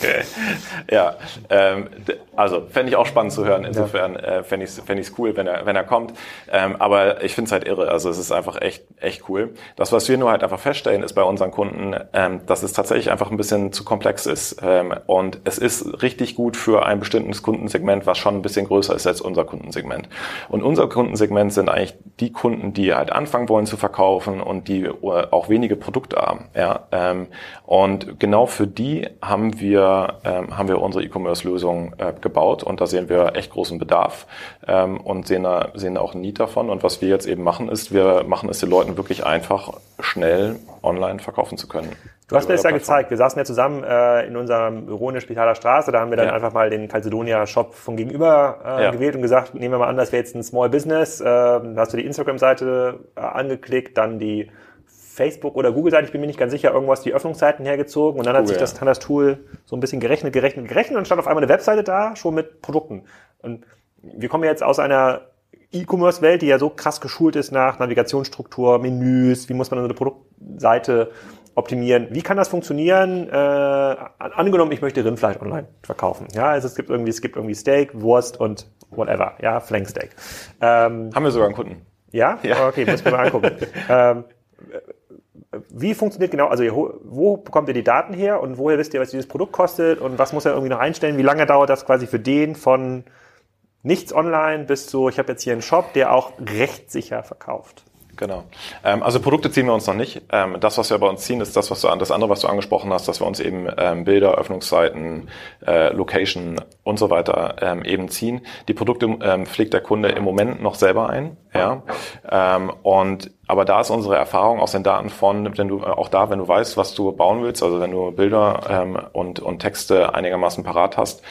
ja ähm, also fände ich auch spannend zu hören. Insofern äh, fände ich es cool, wenn er, wenn er kommt. Ähm, aber ich finde es halt irre. Also es ist einfach echt, echt cool. Das, was wir nur halt einfach feststellen, ist bei unseren Kunden, ähm, dass es tatsächlich einfach ein bisschen zu komplex ist. Ähm, und es ist richtig gut für ein bestimmtes Kundensegment, was schon ein bisschen größer ist als unser Kundensegment. Und unser Kundensegment sind eigentlich die Kunden, die halt anfangen wollen zu verkaufen und die äh, auch wenige Produkte haben. Ja, ähm, und genau für die haben wir, ähm, haben wir unsere E-Commerce-Lösung äh, gebaut und da sehen wir echt großen Bedarf ähm, und sehen, da, sehen auch ein Need davon. Und was wir jetzt eben machen, ist, wir machen es den Leuten wirklich einfach, schnell online verkaufen zu können. Du hast mir das ja gezeigt. Wir saßen ja zusammen äh, in unserem Büro in der Spitaler Straße. Da haben wir dann ja. einfach mal den Calcedonia-Shop von gegenüber äh, ja. gewählt und gesagt, nehmen wir mal an, das wäre jetzt ein Small Business. Äh, da hast du die Instagram-Seite äh, angeklickt, dann die Facebook- oder Google-Seite, ich bin mir nicht ganz sicher, irgendwas die Öffnungszeiten hergezogen und dann Google, hat sich das, ja. das Tool so ein bisschen gerechnet, gerechnet, gerechnet und stand auf einmal eine Webseite da, schon mit Produkten. Und wir kommen jetzt aus einer E-Commerce-Welt, die ja so krass geschult ist nach Navigationsstruktur, Menüs, wie muss man so eine Produktseite optimieren. Wie kann das funktionieren? Äh, angenommen, ich möchte Rindfleisch online verkaufen. Ja, also es gibt irgendwie, es gibt irgendwie Steak, Wurst und whatever. Ja, Flanksteak. Ähm, Haben wir sogar einen Kunden. Ja? ja. Okay, muss ich mal angucken. ähm, wie funktioniert genau, also wo bekommt ihr die Daten her und woher wisst ihr, was dieses Produkt kostet und was muss er irgendwie noch einstellen? Wie lange dauert das quasi für den von nichts online bis zu, ich habe jetzt hier einen Shop, der auch rechtssicher verkauft? Genau. Ähm, also Produkte ziehen wir uns noch nicht. Ähm, das, was wir bei uns ziehen, ist das, was du, das andere, was du angesprochen hast, dass wir uns eben ähm, Bilder, Öffnungszeiten, äh, Location und so weiter eben ziehen. Die Produkte pflegt der Kunde im Moment noch selber ein. Ja. Und aber da ist unsere Erfahrung aus den Daten von, wenn du auch da, wenn du weißt, was du bauen willst, also wenn du Bilder ähm, und, und Texte einigermaßen parat hast,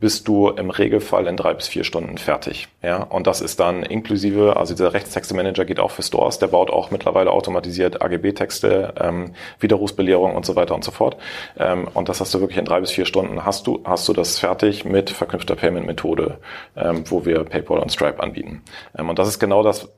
bist du im Regelfall in drei bis vier Stunden fertig. Ja, und das ist dann inklusive, also dieser Rechtstexte-Manager geht auch für Stores, der baut auch mittlerweile automatisiert AGB-Texte, ähm, Widerrufsbelehrung und so weiter und so fort. Ähm, und das hast du wirklich in drei bis vier Stunden hast du, hast du das fertig mit verknüpfter Payment-Methode, ähm, wo wir PayPal und Stripe anbieten. Ähm, und das ist genau das,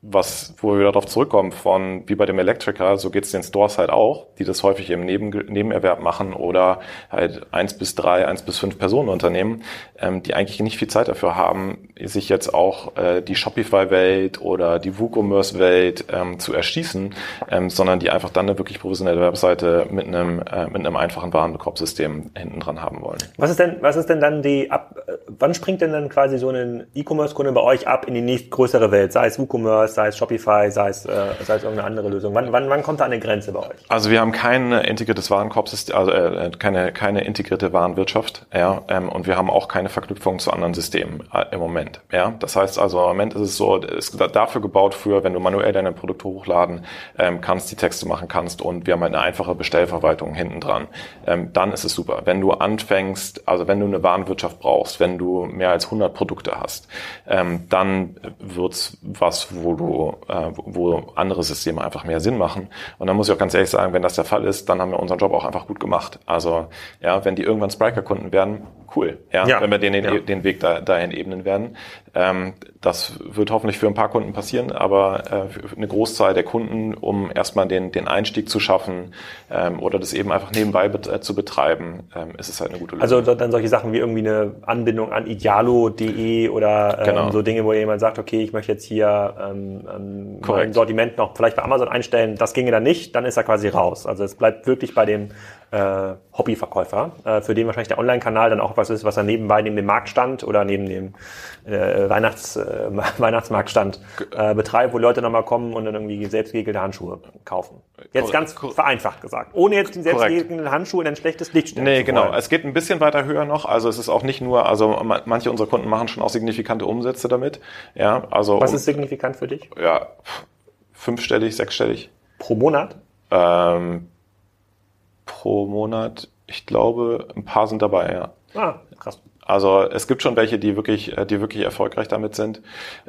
was, wo wir darauf zurückkommen, von wie bei dem Elektriker, so geht es den Stores halt auch, die das häufig im Neben, Nebenerwerb machen oder halt eins bis drei, eins bis fünf Personenunternehmen, ähm, die eigentlich nicht viel Zeit dafür haben, sich jetzt auch äh, die Shopify-Welt oder die WooCommerce-Welt ähm, zu erschließen, ähm, sondern die einfach dann eine wirklich professionelle Webseite mit einem, äh, mit einem einfachen Warenkorbsystem hinten dran haben wollen. Was ist denn, was ist denn dann die, ab, äh, wann springt denn dann quasi so ein E-Commerce-Kunde bei euch ab in die nächstgrößere Welt, sei es WooCommerce, sei es Shopify, sei es, äh, sei es irgendeine andere Lösung? Wann, wann, wann kommt da eine Grenze bei euch? Also wir haben kein integriertes Warenkorbsystem, also äh, keine, keine integrierte Warenwirtschaft, ja, ähm, und wir haben auch keine Verknüpfung zu anderen Systemen äh, im Moment, ja. Das heißt also, im Moment ist es so, es ist dafür gebaut für, wenn du manuell deine Produkte hochladen ähm, kannst, die Texte machen kannst und wir haben halt eine einfache Bestellverwaltung hinten dran. Ähm, dann ist es super. Wenn du anfängst, also wenn du eine Warenwirtschaft brauchst, wenn du mehr als 100 Produkte hast, ähm, dann wird's was, wo du, äh, wo andere Systeme einfach mehr Sinn machen. Und dann muss ich auch ganz ehrlich sagen, wenn das der Fall ist, dann haben wir unseren Job auch einfach gut gemacht. Also ja, wenn die irgendwann Spriker-Kunden werden, cool. Ja, ja. wenn wir den, ja. den Weg da, dahin ebnen werden. Ähm, das wird hoffentlich für ein paar Kunden passieren, aber äh, für eine Großzahl der Kunden, um erstmal den, den Einstieg zu schaffen ähm, oder das eben einfach nebenbei bet äh, zu betreiben, ähm, ist es halt eine gute Lösung. Also dann solche Sachen wie irgendwie eine Anbindung an idealo.de oder ähm, genau. so Dinge, wo jemand sagt, okay, ich möchte jetzt hier ähm, ähm, mein Sortiment noch vielleicht bei Amazon einstellen, das ginge dann nicht, dann ist er quasi raus. Also es bleibt wirklich bei dem äh, Hobbyverkäufer, äh, für den wahrscheinlich der Online-Kanal dann auch was ist, was er nebenbei neben dem Marktstand oder neben dem äh, Weihnachts, äh, Weihnachtsmarktstand äh, betreibt, wo Leute nochmal kommen und dann irgendwie selbstgegelte Handschuhe kaufen. Jetzt ganz vereinfacht gesagt. Ohne jetzt die selbstgegelten Handschuhe in ein schlechtes Licht stellen Nee, genau. Es geht ein bisschen weiter höher noch. Also es ist auch nicht nur, also manche unserer Kunden machen schon auch signifikante Umsätze damit. Ja, also. Was ist signifikant für dich? Ja, fünfstellig, sechsstellig. Pro Monat? Ähm, pro Monat. Ich glaube, ein paar sind dabei, ja. Ah, krass. Also es gibt schon welche, die wirklich, äh, die wirklich erfolgreich damit sind.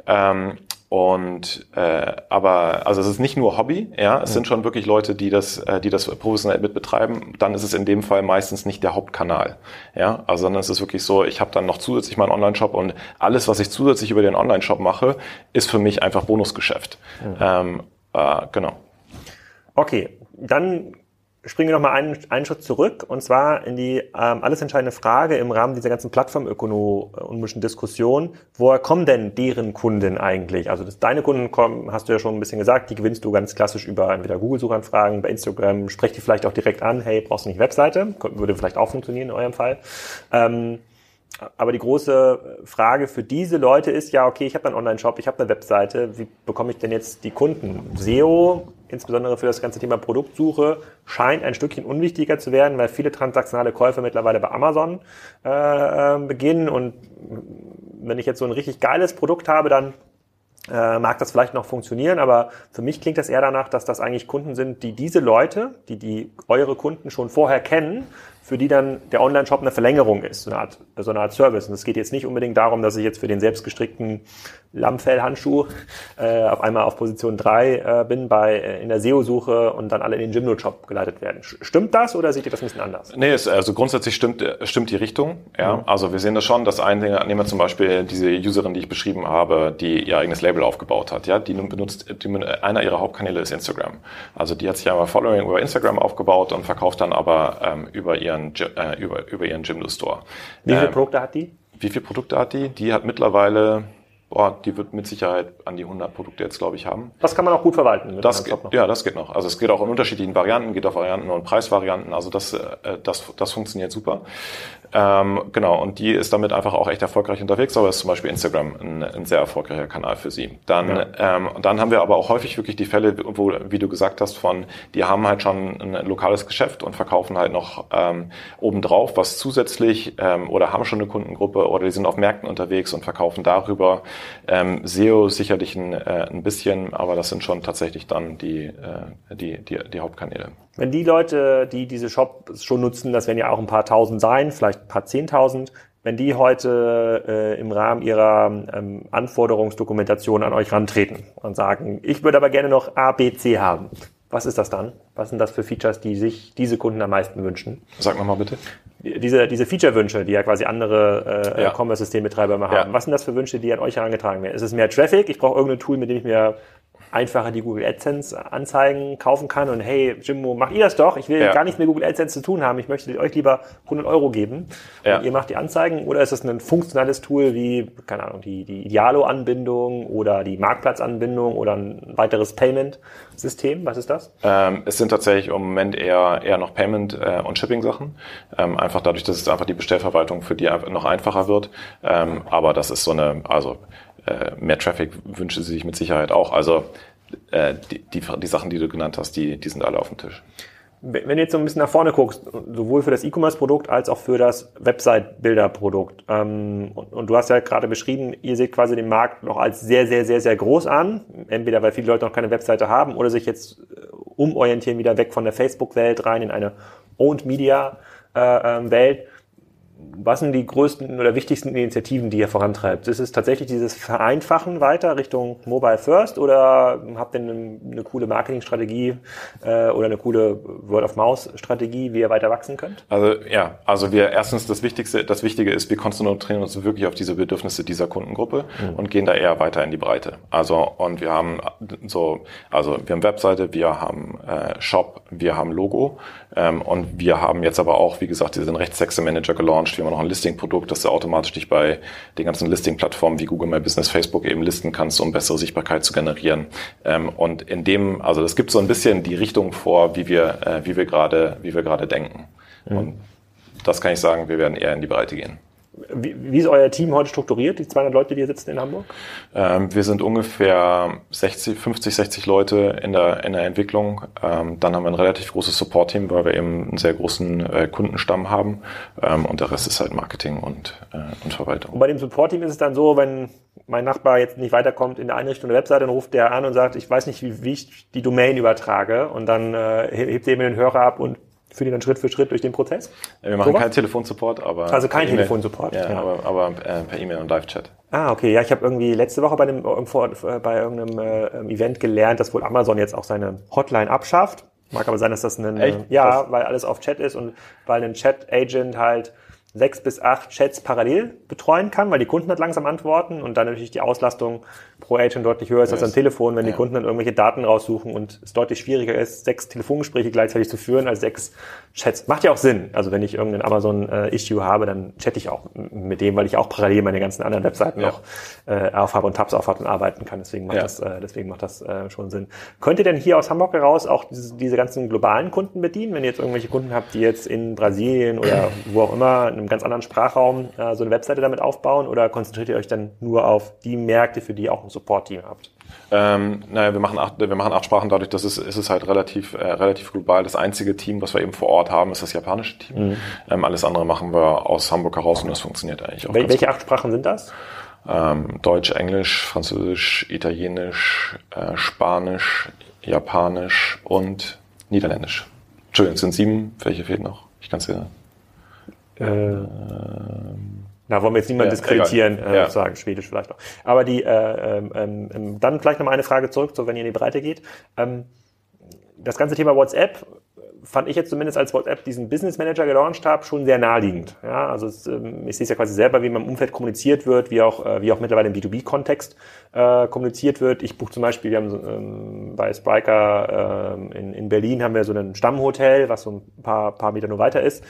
Ähm, und äh, aber also es ist nicht nur Hobby, ja, es mhm. sind schon wirklich Leute, die das, äh, die das professionell mit betreiben. Dann ist es in dem Fall meistens nicht der Hauptkanal, ja, also sondern es ist wirklich so, ich habe dann noch zusätzlich meinen Online-Shop und alles, was ich zusätzlich über den Online-Shop mache, ist für mich einfach Bonusgeschäft. Mhm. Ähm, äh, genau. Okay, dann springen wir nochmal einen, einen Schritt zurück und zwar in die ähm, alles entscheidende Frage im Rahmen dieser ganzen plattformökonomischen Diskussion. Woher kommen denn deren Kunden eigentlich? Also dass deine Kunden kommen, hast du ja schon ein bisschen gesagt, die gewinnst du ganz klassisch über entweder Google-Suchanfragen, bei Instagram, sprech die vielleicht auch direkt an, hey, brauchst du nicht Webseite? Würde vielleicht auch funktionieren in eurem Fall. Ähm, aber die große Frage für diese Leute ist ja, okay, ich habe einen Online-Shop, ich habe eine Webseite, wie bekomme ich denn jetzt die Kunden? SEO, insbesondere für das ganze Thema Produktsuche, scheint ein Stückchen unwichtiger zu werden, weil viele transaktionale Käufe mittlerweile bei Amazon äh, beginnen. Und wenn ich jetzt so ein richtig geiles Produkt habe, dann äh, mag das vielleicht noch funktionieren, aber für mich klingt das eher danach, dass das eigentlich Kunden sind, die diese Leute, die die eure Kunden schon vorher kennen, für die dann der Online-Shop eine Verlängerung ist, so eine, Art, so eine Art Service. Und es geht jetzt nicht unbedingt darum, dass ich jetzt für den selbstgestrickten Lammfellhandschuh äh, auf einmal auf Position 3 äh, bin bei äh, in der SEO-Suche und dann alle in den Gymno-Shop geleitet werden. Stimmt das oder seht ihr das ein bisschen anders? Nee, es, also grundsätzlich stimmt, äh, stimmt die Richtung. Ja. Mhm. Also wir sehen das schon, dass einige, wir zum Beispiel diese Userin, die ich beschrieben habe, die ihr eigenes Label aufgebaut hat. Ja, die nun benutzt, die, einer ihrer Hauptkanäle ist Instagram. Also die hat sich einmal Following über Instagram aufgebaut und verkauft dann aber ähm, über ihren ihren, äh, über, über ihren Jimdo Store. Wie viele ähm, Produkte hat die? Wie viele Produkte hat die? Die hat mittlerweile boah, die wird mit Sicherheit an die 100 Produkte jetzt, glaube ich, haben. Das kann man auch gut verwalten. das geht, ja, das geht noch. Also es geht auch in unterschiedlichen Varianten, geht auf Varianten und Preisvarianten. Also das, äh, das, das funktioniert super. Ähm, genau, und die ist damit einfach auch echt erfolgreich unterwegs, aber ist zum Beispiel Instagram ein, ein sehr erfolgreicher Kanal für sie. Dann, ja. ähm, dann haben wir aber auch häufig wirklich die Fälle, wo, wie du gesagt hast, von, die haben halt schon ein lokales Geschäft und verkaufen halt noch ähm, obendrauf was zusätzlich ähm, oder haben schon eine Kundengruppe oder die sind auf Märkten unterwegs und verkaufen darüber ähm, SEO sicherlich ein, äh, ein bisschen, aber das sind schon tatsächlich dann die, äh, die, die, die Hauptkanäle. Wenn die Leute, die diese Shops schon nutzen, das werden ja auch ein paar tausend sein, vielleicht ein paar zehntausend, wenn die heute äh, im Rahmen ihrer ähm, Anforderungsdokumentation an euch rantreten und sagen, ich würde aber gerne noch A, B, C haben, was ist das dann? Was sind das für Features, die sich diese Kunden am meisten wünschen? Sag nochmal bitte. Diese, diese Feature-Wünsche, die ja quasi andere äh, ja. Commerce-Systembetreiber immer haben. Ja. Was sind das für Wünsche, die an euch herangetragen werden? Ist es mehr Traffic? Ich brauche irgendein Tool, mit dem ich mir einfacher die Google AdSense Anzeigen kaufen kann und hey, Jimmo, macht ihr das doch? Ich will ja. gar nichts mit Google AdSense zu tun haben. Ich möchte euch lieber 100 Euro geben ja. und ihr macht die Anzeigen oder ist das ein funktionales Tool wie, keine Ahnung, die, die Idealo-Anbindung oder die Marktplatzanbindung oder ein weiteres Payment-System? Was ist das? Ähm, es sind tatsächlich im Moment eher, eher noch Payment- äh, und Shipping-Sachen. Ähm, einfach dadurch, dass es einfach die Bestellverwaltung für die noch einfacher wird. Ähm, aber das ist so eine, also äh, mehr Traffic wünsche sie sich mit Sicherheit auch. Also äh, die, die, die Sachen, die du genannt hast, die, die sind alle auf dem Tisch. Wenn du jetzt so ein bisschen nach vorne guckst, sowohl für das E-Commerce-Produkt als auch für das Website-Bilder-Produkt, ähm, und, und, du hast ja gerade beschrieben, ihr seht quasi den Markt noch als sehr, sehr, sehr, sehr groß an, entweder weil viele Leute noch keine Webseite haben oder sich jetzt äh, umorientieren wieder weg von der Facebook-Welt rein in eine Owned-Media-Welt. Äh, ähm, was sind die größten oder wichtigsten Initiativen, die ihr vorantreibt? Ist es tatsächlich dieses Vereinfachen weiter Richtung Mobile First oder habt ihr eine, eine coole Marketingstrategie äh, oder eine coole Word-of-Mouse-Strategie, wie ihr weiter wachsen könnt? Also ja, also wir erstens das Wichtigste, das Wichtige ist, wir konzentrieren uns wirklich auf diese Bedürfnisse dieser Kundengruppe mhm. und gehen da eher weiter in die Breite. Also und wir haben so, also wir haben Webseite, wir haben äh, Shop, wir haben Logo ähm, und wir haben jetzt aber auch, wie gesagt, diesen Rechtstexte Manager gelauncht wir haben noch ein Listing-Produkt, dass du automatisch dich bei den ganzen Listing-Plattformen wie Google My Business, Facebook eben listen kannst, um bessere Sichtbarkeit zu generieren. Ähm, und in dem, also das gibt so ein bisschen die Richtung vor, wie wir, äh, wie wir gerade, wie wir gerade denken. Mhm. Und das kann ich sagen, wir werden eher in die Breite gehen. Wie, wie ist euer Team heute strukturiert, die 200 Leute, die hier sitzen in Hamburg? Ähm, wir sind ungefähr 60, 50, 60 Leute in der, in der Entwicklung. Ähm, dann haben wir ein relativ großes Support-Team, weil wir eben einen sehr großen äh, Kundenstamm haben. Ähm, und der Rest ist halt Marketing und, äh, und Verwaltung. Und bei dem Support-Team ist es dann so, wenn mein Nachbar jetzt nicht weiterkommt in der Einrichtung der Webseite, dann ruft der an und sagt, ich weiß nicht, wie, wie ich die Domain übertrage. Und dann äh, hebt er eben den Hörer ab und führt ihr dann Schritt für Schritt durch den Prozess? Wir machen keinen Telefonsupport, aber also kein Telefonsupport. Ja, ja, aber, aber äh, per E-Mail und Live-Chat. Ah, okay. Ja, ich habe irgendwie letzte Woche bei einem äh, bei irgendeinem äh, Event gelernt, dass wohl Amazon jetzt auch seine Hotline abschafft. Mag aber sein, dass das ein Echt? ja, weil alles auf Chat ist und weil ein Chat-Agent halt sechs bis acht Chats parallel betreuen kann, weil die Kunden halt langsam antworten und dann natürlich die Auslastung pro Agent deutlich höher ist als am Telefon, wenn ja. die Kunden dann irgendwelche Daten raussuchen und es deutlich schwieriger ist, sechs Telefongespräche gleichzeitig zu führen als sechs Chats. Macht ja auch Sinn. Also wenn ich irgendein Amazon-Issue habe, dann chatte ich auch mit dem, weil ich auch parallel meine ganzen anderen Webseiten ja. noch äh, aufhabe und Tabs aufhabe und arbeiten kann. Deswegen macht ja. das, äh, deswegen macht das äh, schon Sinn. Könnt ihr denn hier aus Hamburg heraus auch diese, diese ganzen globalen Kunden bedienen, wenn ihr jetzt irgendwelche Kunden habt, die jetzt in Brasilien oder wo auch immer, in einem ganz anderen Sprachraum äh, so eine Webseite damit aufbauen oder konzentriert ihr euch dann nur auf die Märkte, für die auch ein Support-Team habt? Ähm, naja, wir machen acht, wir machen acht Sprachen, dadurch, dass es, ist es halt relativ, äh, relativ global. Das einzige Team, was wir eben vor Ort haben, ist das japanische Team. Mhm. Ähm, alles andere machen wir aus Hamburg heraus und das funktioniert eigentlich auch. Wel welche gut. acht Sprachen sind das? Ähm, Deutsch, Englisch, Französisch, Italienisch, äh, Spanisch, Japanisch und Niederländisch. Entschuldigung, es sind sieben. Welche fehlen noch? Ich kann es dir. Äh, na, wollen wir jetzt niemanden ja, diskreditieren, äh, ja. sagen, Schwedisch vielleicht noch. Aber die, äh, ähm, ähm, dann vielleicht nochmal eine Frage zurück, so wenn ihr in die Breite geht. Ähm, das ganze Thema WhatsApp fand ich jetzt zumindest als WhatsApp diesen Business Manager gelauncht habe, schon sehr naheliegend. Ja, also es, ähm, ich sehe es ja quasi selber, wie man im Umfeld kommuniziert wird, wie auch, äh, wie auch mittlerweile im B2B-Kontext äh, kommuniziert wird. Ich buche zum Beispiel, wir haben ähm, bei Spriker äh, in, in Berlin haben wir so ein Stammhotel, was so ein paar, paar Meter nur weiter ist.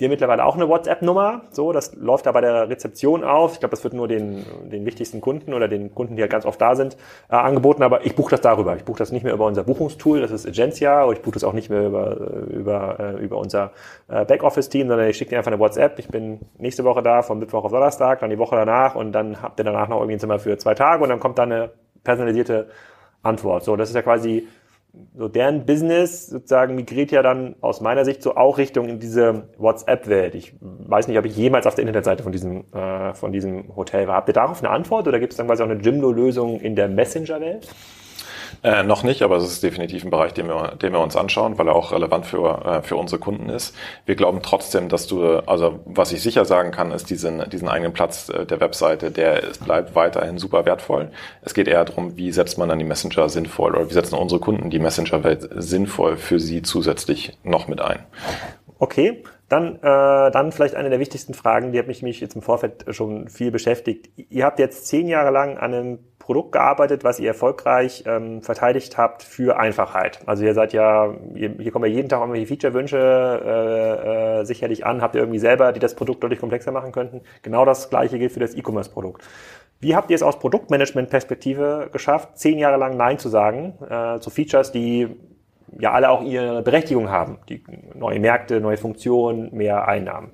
Die haben mittlerweile auch eine WhatsApp-Nummer. So, das läuft da bei der Rezeption auf. Ich glaube, das wird nur den, den wichtigsten Kunden oder den Kunden, die halt ganz oft da sind, äh, angeboten. Aber ich buche das darüber. Ich buche das nicht mehr über unser Buchungstool, das ist Agencia. Oder ich buche das auch nicht mehr über, über, äh, über unser äh, Backoffice-Team, sondern ich schicke dir einfach eine WhatsApp. Ich bin nächste Woche da, von Mittwoch auf Donnerstag, dann die Woche danach und dann habt ihr danach noch irgendwie ein Zimmer für zwei Tage und dann kommt da eine personalisierte Antwort. So, das ist ja quasi so deren Business sozusagen migriert ja dann aus meiner Sicht so auch Richtung in diese WhatsApp-Welt. Ich weiß nicht, ob ich jemals auf der Internetseite von diesem, äh, von diesem Hotel war. Habt ihr darauf eine Antwort oder gibt es dann quasi auch eine Jimdo-Lösung in der Messenger-Welt? Äh, noch nicht, aber es ist definitiv ein Bereich, den wir, den wir uns anschauen, weil er auch relevant für, äh, für unsere Kunden ist. Wir glauben trotzdem, dass du, also was ich sicher sagen kann, ist diesen, diesen eigenen Platz äh, der Webseite, der ist, bleibt weiterhin super wertvoll. Es geht eher darum, wie setzt man dann die Messenger sinnvoll oder wie setzen unsere Kunden die Messenger-Welt sinnvoll für sie zusätzlich noch mit ein. Okay, dann, äh, dann vielleicht eine der wichtigsten Fragen, die hat mich, mich jetzt im Vorfeld schon viel beschäftigt. Ihr habt jetzt zehn Jahre lang an einem Produkt gearbeitet, was ihr erfolgreich ähm, verteidigt habt für Einfachheit. Also ihr seid ja, ihr, hier kommen ja jeden Tag irgendwelche Feature-Wünsche äh, äh, sicherlich an. Habt ihr irgendwie selber, die das Produkt deutlich komplexer machen könnten? Genau das gleiche gilt für das E-Commerce-Produkt. Wie habt ihr es aus Produktmanagement-Perspektive geschafft, zehn Jahre lang Nein zu sagen äh, zu Features, die ja alle auch ihre Berechtigung haben? Die neue Märkte, neue Funktionen, mehr Einnahmen.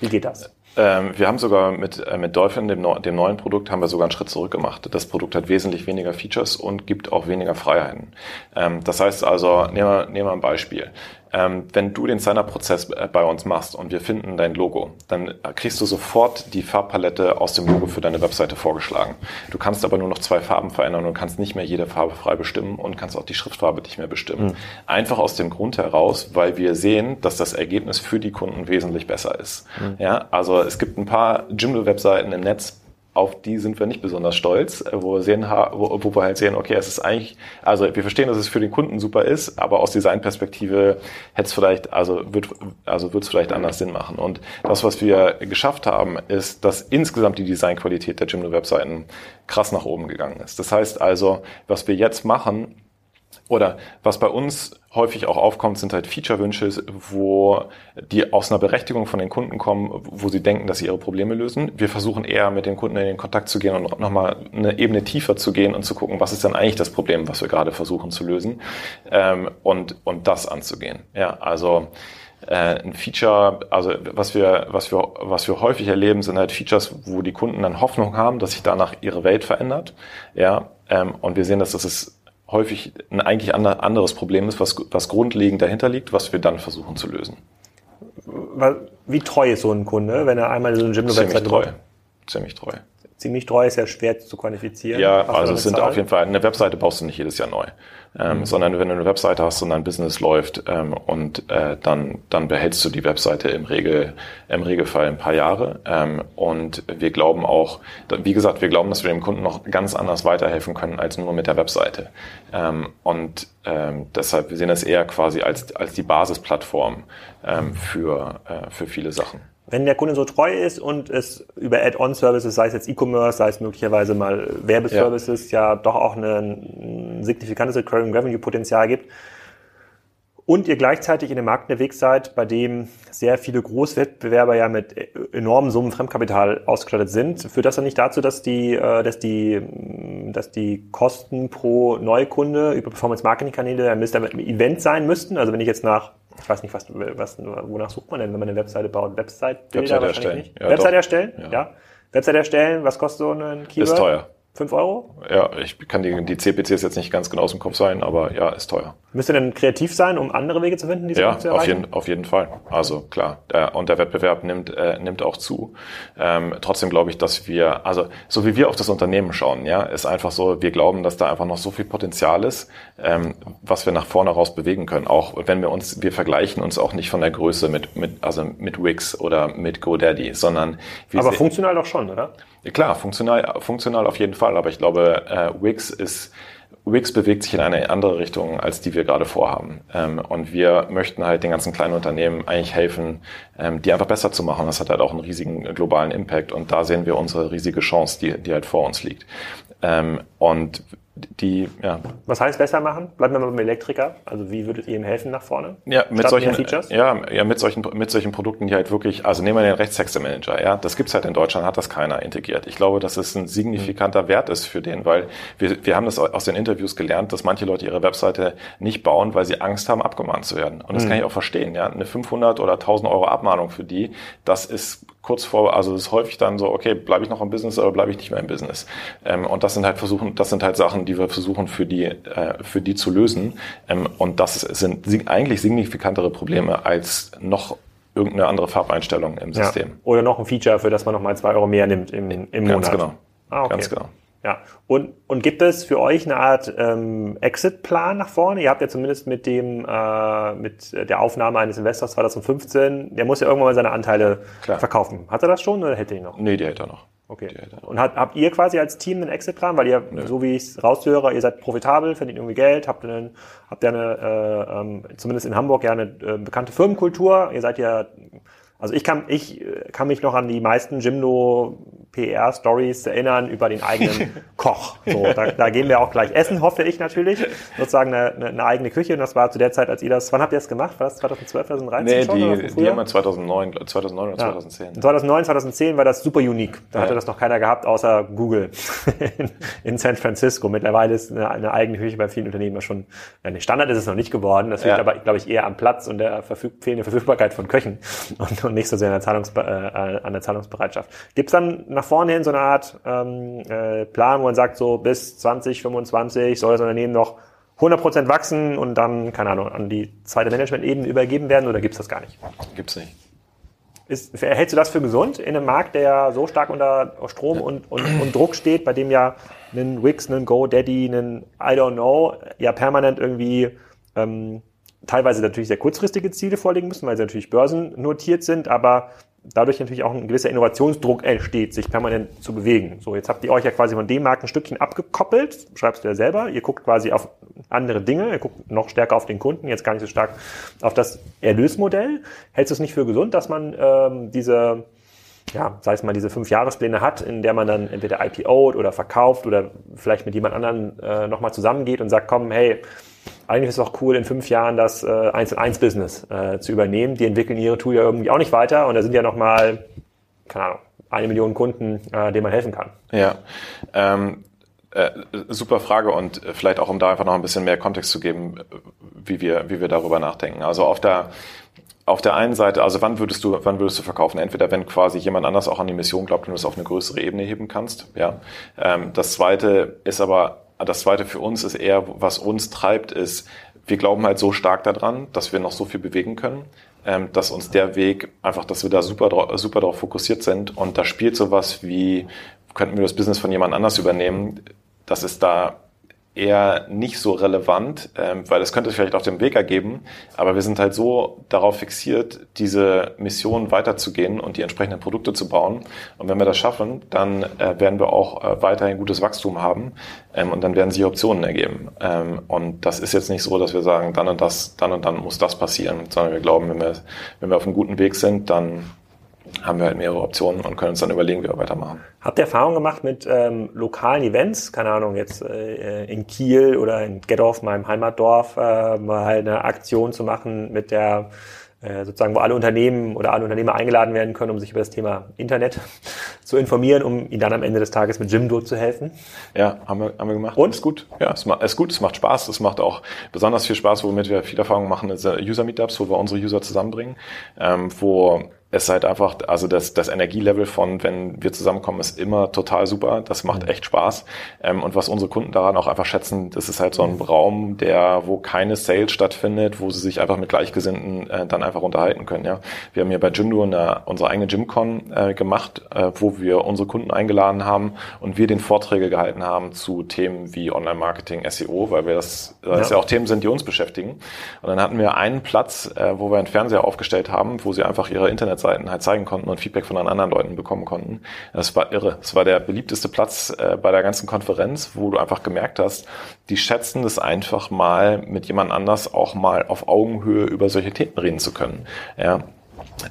Wie geht das? Ähm, wir haben sogar mit, äh, mit Dolphin, dem, dem neuen Produkt, haben wir sogar einen Schritt zurück gemacht. Das Produkt hat wesentlich weniger Features und gibt auch weniger Freiheiten. Ähm, das heißt also, nehmen wir, nehmen wir ein Beispiel. Ähm, wenn du den Signer-Prozess äh, bei uns machst und wir finden dein Logo, dann kriegst du sofort die Farbpalette aus dem Logo für deine Webseite vorgeschlagen. Du kannst aber nur noch zwei Farben verändern und kannst nicht mehr jede Farbe frei bestimmen und kannst auch die Schriftfarbe nicht mehr bestimmen. Mhm. Einfach aus dem Grund heraus, weil wir sehen, dass das Ergebnis für die Kunden wesentlich besser ist. Mhm. Ja, also es gibt ein paar Jimdo-Webseiten im Netz, auf die sind wir nicht besonders stolz, äh, wo wir, sehen, wo, wo wir halt sehen, okay, es ist eigentlich, also wir verstehen, dass es für den Kunden super ist, aber aus Designperspektive hätte es vielleicht, also wird, also wird es vielleicht anders Sinn machen. Und das, was wir geschafft haben, ist, dass insgesamt die Designqualität der Jimdo-Webseiten krass nach oben gegangen ist. Das heißt also, was wir jetzt machen, oder was bei uns häufig auch aufkommt, sind halt Feature-Wünsche, wo die aus einer Berechtigung von den Kunden kommen, wo sie denken, dass sie ihre Probleme lösen. Wir versuchen eher mit den Kunden in den Kontakt zu gehen und nochmal eine Ebene tiefer zu gehen und zu gucken, was ist dann eigentlich das Problem, was wir gerade versuchen zu lösen ähm, und, und das anzugehen. Ja, also äh, ein Feature, also was wir, was wir, was wir häufig erleben, sind halt Features, wo die Kunden dann Hoffnung haben, dass sich danach ihre Welt verändert. Ja, ähm, und wir sehen, dass das ist häufig ein eigentlich anderes Problem ist, was, was grundlegend dahinter liegt, was wir dann versuchen zu lösen. Wie treu ist so ein Kunde, wenn er einmal so ein Gym-Website Ziemlich treu. Ziemlich treu. Ziemlich treu ist ja schwer zu quantifizieren. Ja, also es sind Zahl? auf jeden Fall, eine Webseite baust du nicht jedes Jahr neu ähm, mhm. sondern wenn du eine Webseite hast und dein Business läuft ähm, und äh, dann, dann behältst du die Webseite im, Regel, im Regelfall ein paar Jahre. Ähm, und wir glauben auch, wie gesagt, wir glauben, dass wir dem Kunden noch ganz anders weiterhelfen können als nur mit der Webseite. Ähm, und ähm, deshalb, wir sehen das eher quasi als, als die Basisplattform ähm, für, äh, für viele Sachen. Wenn der Kunde so treu ist und es über Add-on-Services, sei es jetzt E-Commerce, sei es möglicherweise mal Werbeservices, ja. ja, doch auch ein signifikantes Recurring Revenue-Potenzial gibt, und ihr gleichzeitig in dem Markt unterwegs seid, bei dem sehr viele Großwettbewerber ja mit enormen Summen Fremdkapital ausgestattet sind, führt das dann nicht dazu, dass die, äh, dass die, dass die Kosten pro Neukunde über Performance-Marketing-Kanäle ein Event sein müssten? Also wenn ich jetzt nach ich weiß nicht, was, was, wonach sucht man denn, wenn man eine Webseite baut? Website Website erstellen. Ja, Website doch. erstellen? Ja. ja. Website erstellen, was kostet so ein Keyword? Ist teuer. 5 Euro? Ja, ich kann die, die CPCs jetzt nicht ganz genau aus dem Kopf sein, aber ja, ist teuer. Müsst ihr denn kreativ sein, um andere Wege zu finden, diese ja, zu erreichen? Auf jeden, auf jeden Fall. Also klar, und der Wettbewerb nimmt, äh, nimmt auch zu. Ähm, trotzdem glaube ich, dass wir, also so wie wir auf das Unternehmen schauen, ja, ist einfach so, wir glauben, dass da einfach noch so viel Potenzial ist, ähm, was wir nach vorne raus bewegen können. Auch wenn wir uns, wir vergleichen uns auch nicht von der Größe mit, mit also mit Wix oder mit GoDaddy, sondern wir Aber funktional doch schon, oder? Klar, funktional, funktional auf jeden Fall. Aber ich glaube, äh, Wix ist Wix bewegt sich in eine andere Richtung, als die wir gerade vorhaben. Ähm, und wir möchten halt den ganzen kleinen Unternehmen eigentlich helfen, ähm, die einfach besser zu machen. Das hat halt auch einen riesigen globalen Impact. Und da sehen wir unsere riesige Chance, die, die halt vor uns liegt. Ähm, und die, ja. Was heißt besser machen? Bleiben wir mal beim Elektriker. Also wie würdet ihr ihm helfen nach vorne? Ja, mit solchen Features? Ja, ja, mit solchen, mit solchen Produkten, die halt wirklich, also nehmen wir den Rechtstexte-Manager, ja. Das gibt's halt in Deutschland, hat das keiner integriert. Ich glaube, dass es ein signifikanter mhm. Wert ist für den, weil wir, wir haben das aus den Interviews gelernt, dass manche Leute ihre Webseite nicht bauen, weil sie Angst haben, abgemahnt zu werden. Und das mhm. kann ich auch verstehen, ja. Eine 500 oder 1000 Euro Abmahnung für die, das ist kurz vor, also es ist häufig dann so, okay, bleibe ich noch im Business oder bleibe ich nicht mehr im Business? Ähm, und das sind halt versuchen, das sind halt Sachen, die wir versuchen für die, äh, für die zu lösen. Ähm, und das sind eigentlich signifikantere Probleme als noch irgendeine andere Farbeinstellung im System. Ja. Oder noch ein Feature, für das man nochmal zwei Euro mehr nimmt im, im Monat. Ganz genau. Ah, okay. Ganz genau. Ja, und, und gibt es für euch eine Art ähm, Exit-Plan nach vorne? Ihr habt ja zumindest mit dem äh, mit der Aufnahme eines Investors 2015, der muss ja irgendwann mal seine Anteile Klar. verkaufen. Hat er das schon oder hätte er ihn noch? Nee, die hätte er noch. Okay. Und hat, habt ihr quasi als Team einen Exit-Plan? Weil ihr, Nö. so wie ich es raushöre, ihr seid profitabel, verdient irgendwie Geld, habt, einen, habt ihr eine, äh, ähm, zumindest in Hamburg ja eine äh, bekannte Firmenkultur. Ihr seid ja also ich kann, ich äh, kann mich noch an die meisten Jimdo PR-Stories erinnern über den eigenen Koch. So, da, da gehen wir auch gleich essen, hoffe ich natürlich. Sozusagen eine, eine, eine eigene Küche. Und das war zu der Zeit, als ihr das, wann habt ihr das gemacht? War das 2012, 2013 nee, schon? Die, die haben wir 2009, 2009 oder 2010. Ja. 2009, 2010 war das super unique. Da ja. hatte das noch keiner gehabt, außer Google in, in San Francisco. Mittlerweile ist eine, eine, eigene Küche bei vielen Unternehmen schon, nee, Standard ist es noch nicht geworden. Das liegt ja. aber, glaube ich, eher am Platz und der verfüg fehlenden Verfügbarkeit von Köchen. Und und nicht so sehr an der, Zahlungsbe äh, an der Zahlungsbereitschaft. Gibt es dann nach vorne hin so eine Art ähm, äh, Plan, wo man sagt, so bis 2025 soll das Unternehmen noch 100% wachsen und dann, keine Ahnung, an die zweite Management-Ebene übergeben werden oder gibt es das gar nicht? Gibt es nicht. Ist, hältst du das für gesund in einem Markt, der ja so stark unter Strom und, und, und Druck steht, bei dem ja ein Wix, ein GoDaddy, ein I don't know ja permanent irgendwie ähm, teilweise natürlich sehr kurzfristige Ziele vorlegen müssen, weil sie natürlich börsennotiert sind, aber dadurch natürlich auch ein gewisser Innovationsdruck entsteht, sich permanent zu bewegen. So, jetzt habt ihr euch ja quasi von dem Markt ein Stückchen abgekoppelt, schreibst du ja selber. Ihr guckt quasi auf andere Dinge, ihr guckt noch stärker auf den Kunden, jetzt gar nicht so stark auf das Erlösmodell. Hältst du es nicht für gesund, dass man ähm, diese ja, sei es mal diese fünf Jahrespläne hat, in der man dann entweder IPOt oder verkauft oder vielleicht mit jemand anderen äh, nochmal zusammengeht und sagt, komm, hey, eigentlich ist es auch cool, in fünf Jahren das äh, 1-1-Business äh, zu übernehmen. Die entwickeln ihre Tool ja irgendwie auch nicht weiter und da sind ja nochmal, keine Ahnung, eine Million Kunden, äh, denen man helfen kann. Ja, ähm, äh, super Frage und vielleicht auch, um da einfach noch ein bisschen mehr Kontext zu geben, wie wir, wie wir darüber nachdenken. Also auf der, auf der einen Seite, also wann würdest du, wann würdest du verkaufen? Entweder wenn quasi jemand anders auch an die Mission glaubt und du es auf eine größere Ebene heben kannst, ja. Ähm, das zweite ist aber das zweite für uns ist eher, was uns treibt, ist, wir glauben halt so stark daran, dass wir noch so viel bewegen können, ähm, dass uns der Weg einfach, dass wir da super, super darauf fokussiert sind. Und da spielt sowas wie, könnten wir das Business von jemand anders übernehmen, das ist da eher nicht so relevant, ähm, weil es könnte vielleicht auf dem Weg ergeben, aber wir sind halt so darauf fixiert, diese Mission weiterzugehen und die entsprechenden Produkte zu bauen. Und wenn wir das schaffen, dann äh, werden wir auch äh, weiterhin gutes Wachstum haben ähm, und dann werden sich Optionen ergeben. Ähm, und das ist jetzt nicht so, dass wir sagen, dann und das, dann und dann muss das passieren, sondern wir glauben, wenn wir, wenn wir auf einem guten Weg sind, dann haben wir halt mehrere Optionen und können uns dann überlegen, wie wir weitermachen. Habt ihr Erfahrung gemacht mit ähm, lokalen Events? Keine Ahnung, jetzt äh, in Kiel oder in Gettorf, meinem Heimatdorf, äh, mal eine Aktion zu machen mit der äh, sozusagen, wo alle Unternehmen oder alle Unternehmer eingeladen werden können, um sich über das Thema Internet zu informieren, um ihnen dann am Ende des Tages mit Jimdo zu helfen. Ja, haben wir, haben wir gemacht. Und? Ist gut. Ja, es ist gut, es macht Spaß. Es macht auch besonders viel Spaß, womit wir viel Erfahrung machen, ist User-Meetups, wo wir unsere User zusammenbringen, ähm, wo es ist halt einfach, also das, das Energielevel von, wenn wir zusammenkommen, ist immer total super. Das macht echt Spaß. Ähm, und was unsere Kunden daran auch einfach schätzen, das ist halt so ein. Raum, der, wo keine Sales stattfindet, wo sie sich einfach mit Gleichgesinnten äh, dann einfach unterhalten können. Ja, wir haben hier bei Jimdo eine, unsere eigene Gymcon äh, gemacht, äh, wo wir unsere Kunden eingeladen haben und wir den Vorträge gehalten haben zu Themen wie Online-Marketing, SEO, weil wir das, das ja. ja auch Themen sind, die uns beschäftigen. Und dann hatten wir einen Platz, äh, wo wir einen Fernseher aufgestellt haben, wo sie einfach ihre Internet Internetseiten halt zeigen konnten und Feedback von anderen Leuten bekommen konnten. Das war irre. Es war der beliebteste Platz äh, bei der ganzen Konferenz, wo du einfach gemerkt hast, die schätzen das einfach mal mit jemand anders auch mal auf Augenhöhe über solche Themen reden zu können. Ja,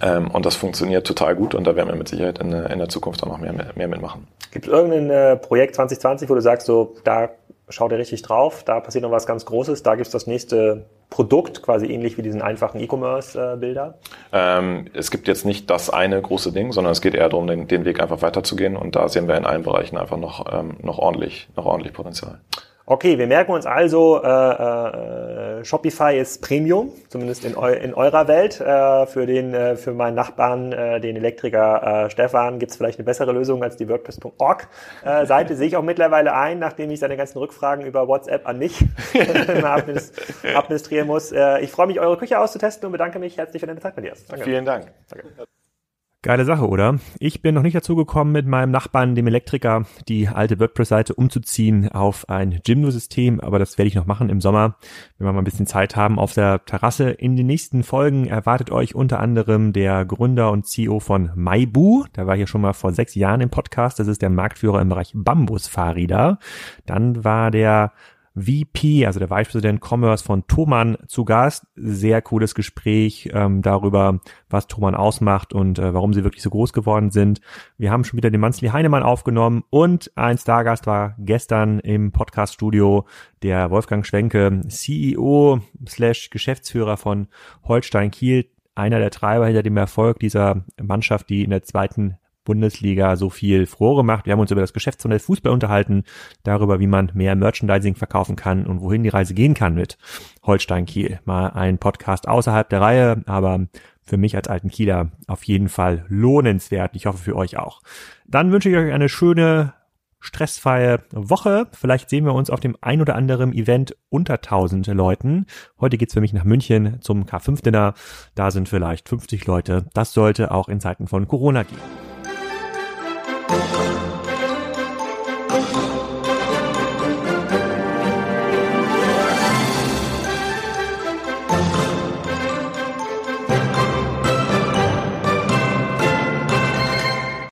ähm, und das funktioniert total gut und da werden wir mit Sicherheit in, in der Zukunft auch noch mehr, mehr mitmachen. Gibt es irgendein äh, Projekt 2020, wo du sagst, so da schaut ihr richtig drauf, da passiert noch was ganz Großes, da gibt es das nächste Produkt, quasi ähnlich wie diesen einfachen E-Commerce-Bilder? Ähm, es gibt jetzt nicht das eine große Ding, sondern es geht eher darum, den, den Weg einfach weiterzugehen und da sehen wir in allen Bereichen einfach noch, ähm, noch ordentlich, noch ordentlich Potenzial. Okay, wir merken uns also, äh, äh, Shopify ist Premium, zumindest in, eu in eurer Welt. Äh, für den, äh, für meinen Nachbarn, äh, den Elektriker äh, Stefan, gibt es vielleicht eine bessere Lösung als die WordPress.org äh, Seite. Sehe ich auch mittlerweile ein, nachdem ich seine ganzen Rückfragen über WhatsApp an mich administrieren muss. Äh, ich freue mich, eure Küche auszutesten und bedanke mich herzlich für deine Zeit, Matthias. Danke. Vielen Dank. Danke. Geile Sache, oder? Ich bin noch nicht dazu gekommen, mit meinem Nachbarn, dem Elektriker, die alte WordPress-Seite umzuziehen auf ein Jimdo-System, aber das werde ich noch machen im Sommer, wenn wir mal ein bisschen Zeit haben auf der Terrasse. In den nächsten Folgen erwartet euch unter anderem der Gründer und CEO von Maibu, der war hier schon mal vor sechs Jahren im Podcast, das ist der Marktführer im Bereich Bambusfahrräder. Dann war der VP, also der Vice President Commerce von Thomann zu Gast. Sehr cooles Gespräch ähm, darüber, was Thomann ausmacht und äh, warum sie wirklich so groß geworden sind. Wir haben schon wieder den Manzli Heinemann aufgenommen und ein Stargast war gestern im Podcast-Studio der Wolfgang Schwenke, CEO slash Geschäftsführer von Holstein Kiel, einer der Treiber hinter dem Erfolg dieser Mannschaft, die in der zweiten Bundesliga so viel Frohre macht. Wir haben uns über das Geschäftsmodell Fußball unterhalten, darüber, wie man mehr Merchandising verkaufen kann und wohin die Reise gehen kann mit Holstein Kiel. Mal ein Podcast außerhalb der Reihe, aber für mich als alten Kieler auf jeden Fall lohnenswert. Ich hoffe für euch auch. Dann wünsche ich euch eine schöne stressfreie Woche. Vielleicht sehen wir uns auf dem ein oder anderen Event unter 1000 Leuten. Heute geht's für mich nach München zum K5-Dinner. Da sind vielleicht 50 Leute. Das sollte auch in Zeiten von Corona gehen. Thank you.